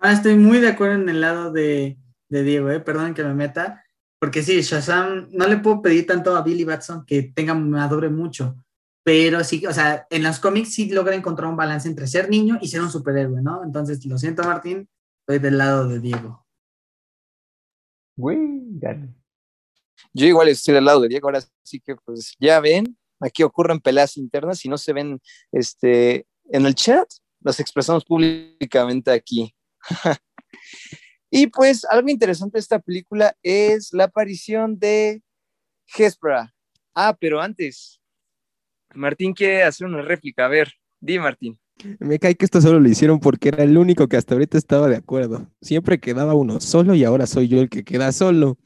Ah, estoy muy de acuerdo en el lado de, de Diego, ¿eh? perdón que me meta, porque sí, Shazam, no le puedo pedir tanto a Billy Batson que tenga madure mucho, pero sí, o sea, en los cómics sí logra encontrar un balance entre ser niño y ser un superhéroe, ¿no? Entonces, lo siento, Martín, estoy del lado de Diego. Yo igual estoy del lado de Diego, ahora sí que pues ya ven, aquí ocurren peleas internas y no se ven este, en el chat, las expresamos públicamente aquí. <laughs> Y pues algo interesante de esta película es la aparición de Hespera. Ah, pero antes, Martín quiere hacer una réplica. A ver, di Martín. Me cae que esto solo lo hicieron porque era el único que hasta ahorita estaba de acuerdo. Siempre quedaba uno solo y ahora soy yo el que queda solo.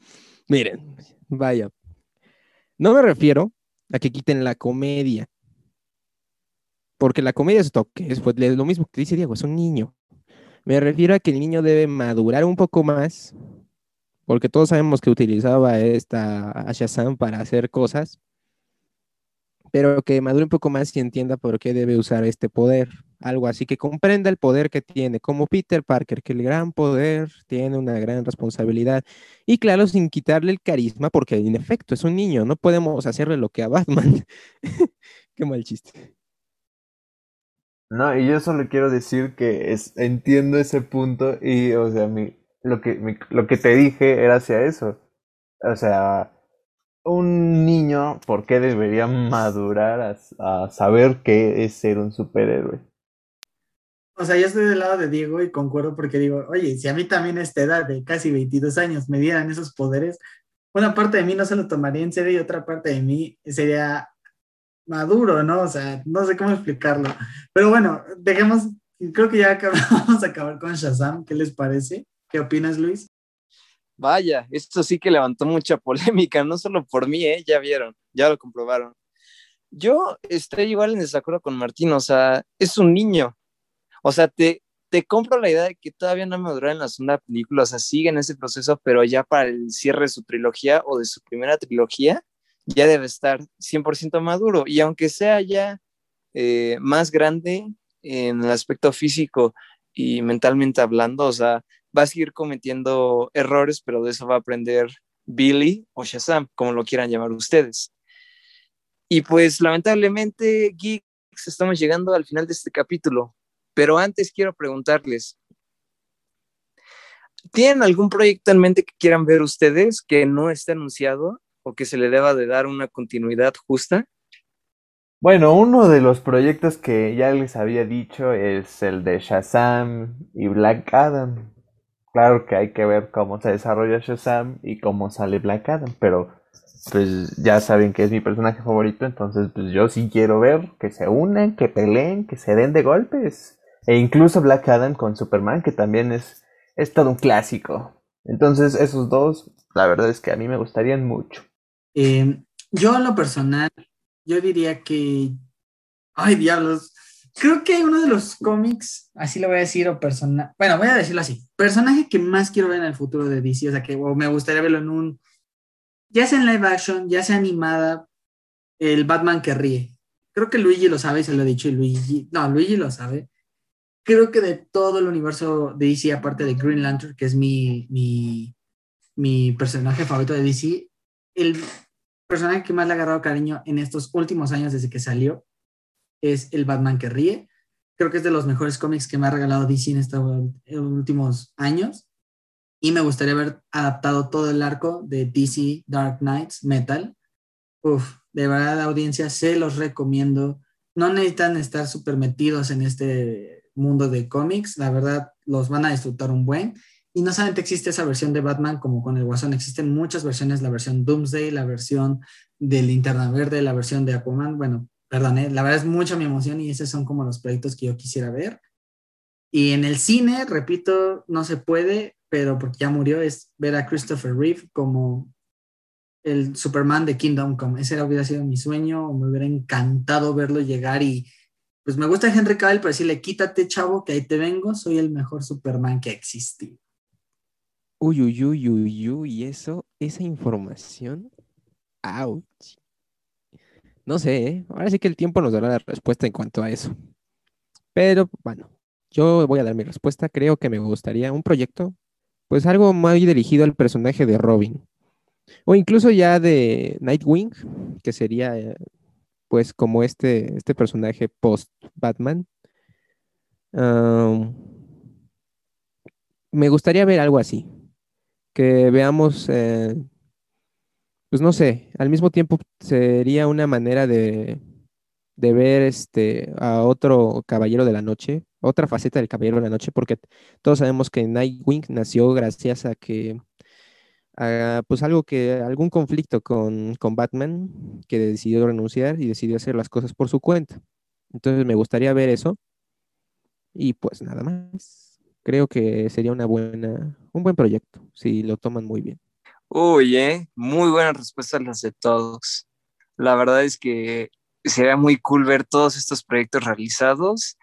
Miren, vaya. No me refiero a que quiten la comedia. Porque la comedia es toque, es pues, lo mismo que dice Diego, es un niño. Me refiero a que el niño debe madurar un poco más, porque todos sabemos que utilizaba esta Shazam para hacer cosas, pero que madure un poco más y entienda por qué debe usar este poder. Algo así, que comprenda el poder que tiene, como Peter Parker, que el gran poder tiene una gran responsabilidad. Y claro, sin quitarle el carisma, porque en efecto es un niño, no podemos hacerle lo que a Batman. <laughs> qué mal chiste. No, y yo solo quiero decir que es, entiendo ese punto y, o sea, mi, lo, que, lo que te dije era hacia eso. O sea, un niño, ¿por qué debería madurar a, a saber qué es ser un superhéroe? O sea, yo estoy del lado de Diego y concuerdo porque digo, oye, si a mí también esta edad de casi 22 años me dieran esos poderes, una parte de mí no se lo tomaría en serio y otra parte de mí sería maduro, ¿no? O sea, no sé cómo explicarlo. Pero bueno, dejemos, creo que ya <laughs> vamos a acabar con Shazam. ¿Qué les parece? ¿Qué opinas, Luis? Vaya, esto sí que levantó mucha <laughs> polémica, no solo por mí, ¿eh? ya vieron, ya lo comprobaron. Yo estoy igual en desacuerdo con Martín, o sea, es un niño. O sea, te, te compro la idea de que todavía no maduró en la segunda película, o sea, sigue en ese proceso, pero ya para el cierre de su trilogía o de su primera trilogía, ya debe estar 100% maduro. Y aunque sea ya eh, más grande en el aspecto físico y mentalmente hablando, o sea, va a seguir cometiendo errores, pero de eso va a aprender Billy o Shazam, como lo quieran llamar ustedes. Y pues lamentablemente, Geeks, estamos llegando al final de este capítulo, pero antes quiero preguntarles, ¿tienen algún proyecto en mente que quieran ver ustedes que no esté anunciado o que se le deba de dar una continuidad justa? Bueno, uno de los proyectos que ya les había dicho es el de Shazam y Black Adam. Claro que hay que ver cómo se desarrolla Shazam y cómo sale Black Adam, pero pues ya saben que es mi personaje favorito, entonces pues yo sí quiero ver que se unen, que peleen, que se den de golpes. E incluso Black Adam con Superman, que también es, es todo un clásico. Entonces esos dos, la verdad es que a mí me gustarían mucho. Eh, yo en lo personal, yo diría que, ay diablos, creo que uno de los cómics, así lo voy a decir, o persona, bueno, voy a decirlo así, personaje que más quiero ver en el futuro de DC, o sea, que me gustaría verlo en un, ya sea en live action, ya sea animada, el Batman que ríe. Creo que Luigi lo sabe, se lo he dicho, y Luigi, no, Luigi lo sabe. Creo que de todo el universo de DC, aparte de Green Lantern, que es mi, mi, mi personaje favorito de DC, el personaje que más le ha agarrado cariño en estos últimos años desde que salió es el Batman que ríe. Creo que es de los mejores cómics que me ha regalado DC en estos últimos años. Y me gustaría haber adaptado todo el arco de DC Dark Knights Metal. Uf, de verdad, audiencia, se los recomiendo. No necesitan estar súper metidos en este mundo de cómics. La verdad, los van a disfrutar un buen. Y no solamente existe esa versión de Batman como con el Guasón, existen muchas versiones, la versión Doomsday, la versión de Linterna Verde, la versión de Aquaman. Bueno, perdón, ¿eh? la verdad es mucha mi emoción y esos son como los proyectos que yo quisiera ver. Y en el cine, repito, no se puede, pero porque ya murió, es ver a Christopher Reeve como el Superman de Kingdom Come. Ese hubiera sido mi sueño, me hubiera encantado verlo llegar y pues me gusta Henry Cavill, pero decirle, quítate chavo, que ahí te vengo, soy el mejor Superman que existe. Uy, uy, uy, uy, uy, y eso, esa información, ouch. No sé, ¿eh? ahora sí que el tiempo nos dará la respuesta en cuanto a eso. Pero bueno, yo voy a dar mi respuesta. Creo que me gustaría un proyecto, pues algo muy dirigido al personaje de Robin. O incluso ya de Nightwing, que sería eh, pues como este, este personaje post-Batman. me gustaría ver algo así. Que veamos, eh, pues no sé, al mismo tiempo sería una manera de, de ver este, a otro Caballero de la Noche, otra faceta del Caballero de la Noche, porque todos sabemos que Nightwing nació gracias a que pues algo que, algún conflicto con, con, Batman que decidió renunciar y decidió hacer las cosas por su cuenta. Entonces me gustaría ver eso. Y pues nada más. Creo que sería una buena, un buen proyecto, si lo toman muy bien. Uy, ¿eh? muy buenas respuestas las de todos. La verdad es que sería muy cool ver todos estos proyectos realizados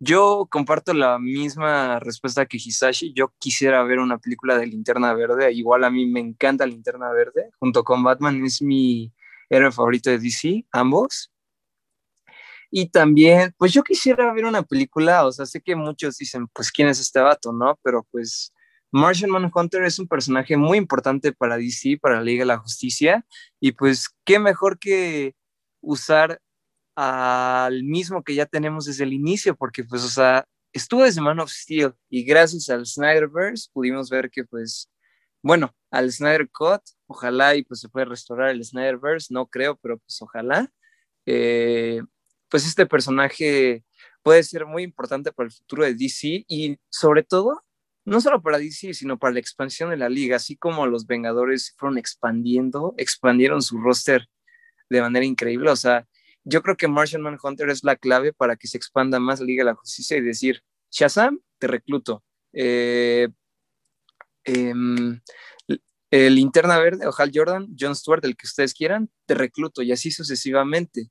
yo comparto la misma respuesta que Hisashi. Yo quisiera ver una película de Linterna Verde. Igual a mí me encanta Linterna Verde. Junto con Batman es mi héroe favorito de DC, ambos. Y también, pues yo quisiera ver una película, o sea, sé que muchos dicen, pues, ¿quién es este vato, no? Pero pues Martian Manhunter es un personaje muy importante para DC, para la Liga de la Justicia, y pues, ¿qué mejor que usar al mismo que ya tenemos desde el inicio, porque pues, o sea, estuvo desde Man of Steel y gracias al Snyderverse pudimos ver que pues, bueno, al Snyder Cut, ojalá y pues se puede restaurar el Snyderverse, no creo, pero pues ojalá, eh, pues este personaje puede ser muy importante para el futuro de DC y sobre todo, no solo para DC, sino para la expansión de la liga, así como los Vengadores fueron expandiendo, expandieron su roster de manera increíble, o sea, yo creo que Martian Manhunter es la clave para que se expanda más Liga de la Justicia y decir, Shazam, te recluto. Eh, em, el Linterna Verde o Hal Jordan, John Stewart, el que ustedes quieran, te recluto y así sucesivamente.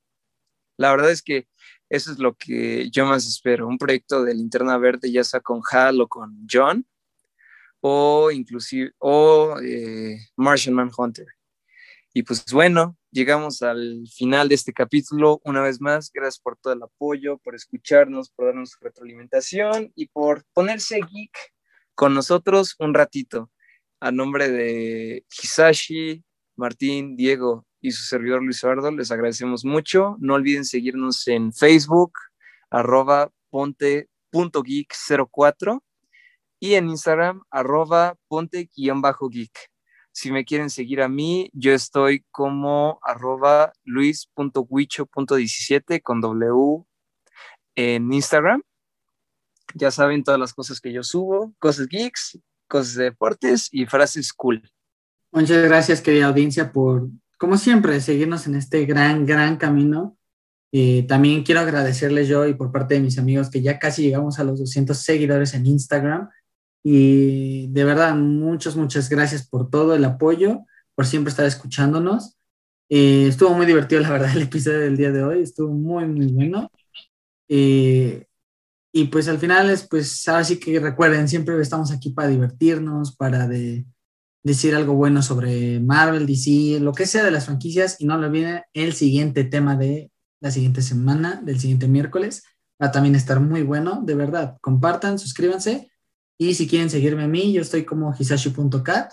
La verdad es que eso es lo que yo más espero, un proyecto de Linterna Verde ya sea con Hal o con John o inclusive o eh, Martian Manhunter. Y pues bueno, llegamos al final de este capítulo. Una vez más, gracias por todo el apoyo, por escucharnos, por darnos retroalimentación y por ponerse geek con nosotros un ratito. A nombre de Hisashi, Martín, Diego y su servidor Luis Eduardo, les agradecemos mucho. No olviden seguirnos en Facebook, arroba ponte.geek04 y en Instagram, arroba ponte-geek. Si me quieren seguir a mí, yo estoy como arroba luis.huicho.17 con W en Instagram. Ya saben todas las cosas que yo subo, cosas geeks, cosas de deportes y frases cool. Muchas gracias, querida audiencia, por, como siempre, seguirnos en este gran, gran camino. Eh, también quiero agradecerles yo y por parte de mis amigos que ya casi llegamos a los 200 seguidores en Instagram. Y de verdad, muchas, muchas gracias por todo el apoyo, por siempre estar escuchándonos. Eh, estuvo muy divertido, la verdad, el episodio del día de hoy. Estuvo muy, muy bueno. Eh, y pues al final es, pues ahora sí que recuerden, siempre estamos aquí para divertirnos, para de, decir algo bueno sobre Marvel, DC, lo que sea de las franquicias. Y no lo olviden, el siguiente tema de la siguiente semana, del siguiente miércoles, va a también estar muy bueno. De verdad, compartan, suscríbanse y si quieren seguirme a mí, yo estoy como hisashi.cat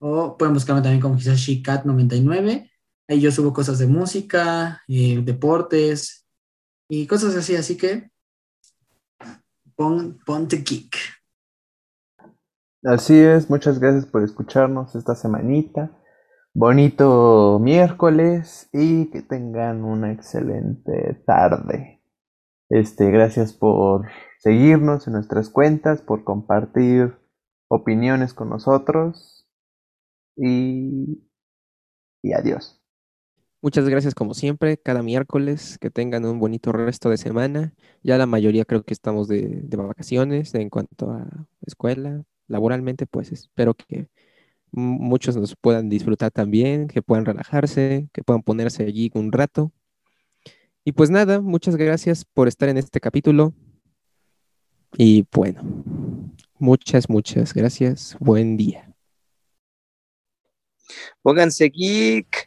o pueden buscarme también como hisashicat99. Ahí yo subo cosas de música, eh, deportes y cosas así. Así que pon, ponte kick. Así es, muchas gracias por escucharnos esta semanita. Bonito miércoles y que tengan una excelente tarde. Este, gracias por seguirnos en nuestras cuentas, por compartir opiniones con nosotros y, y adiós. Muchas gracias como siempre, cada miércoles, que tengan un bonito resto de semana. Ya la mayoría creo que estamos de, de vacaciones en cuanto a escuela, laboralmente, pues espero que muchos nos puedan disfrutar también, que puedan relajarse, que puedan ponerse allí un rato. Y pues nada, muchas gracias por estar en este capítulo. Y bueno, muchas, muchas gracias. Buen día. Pónganse geek.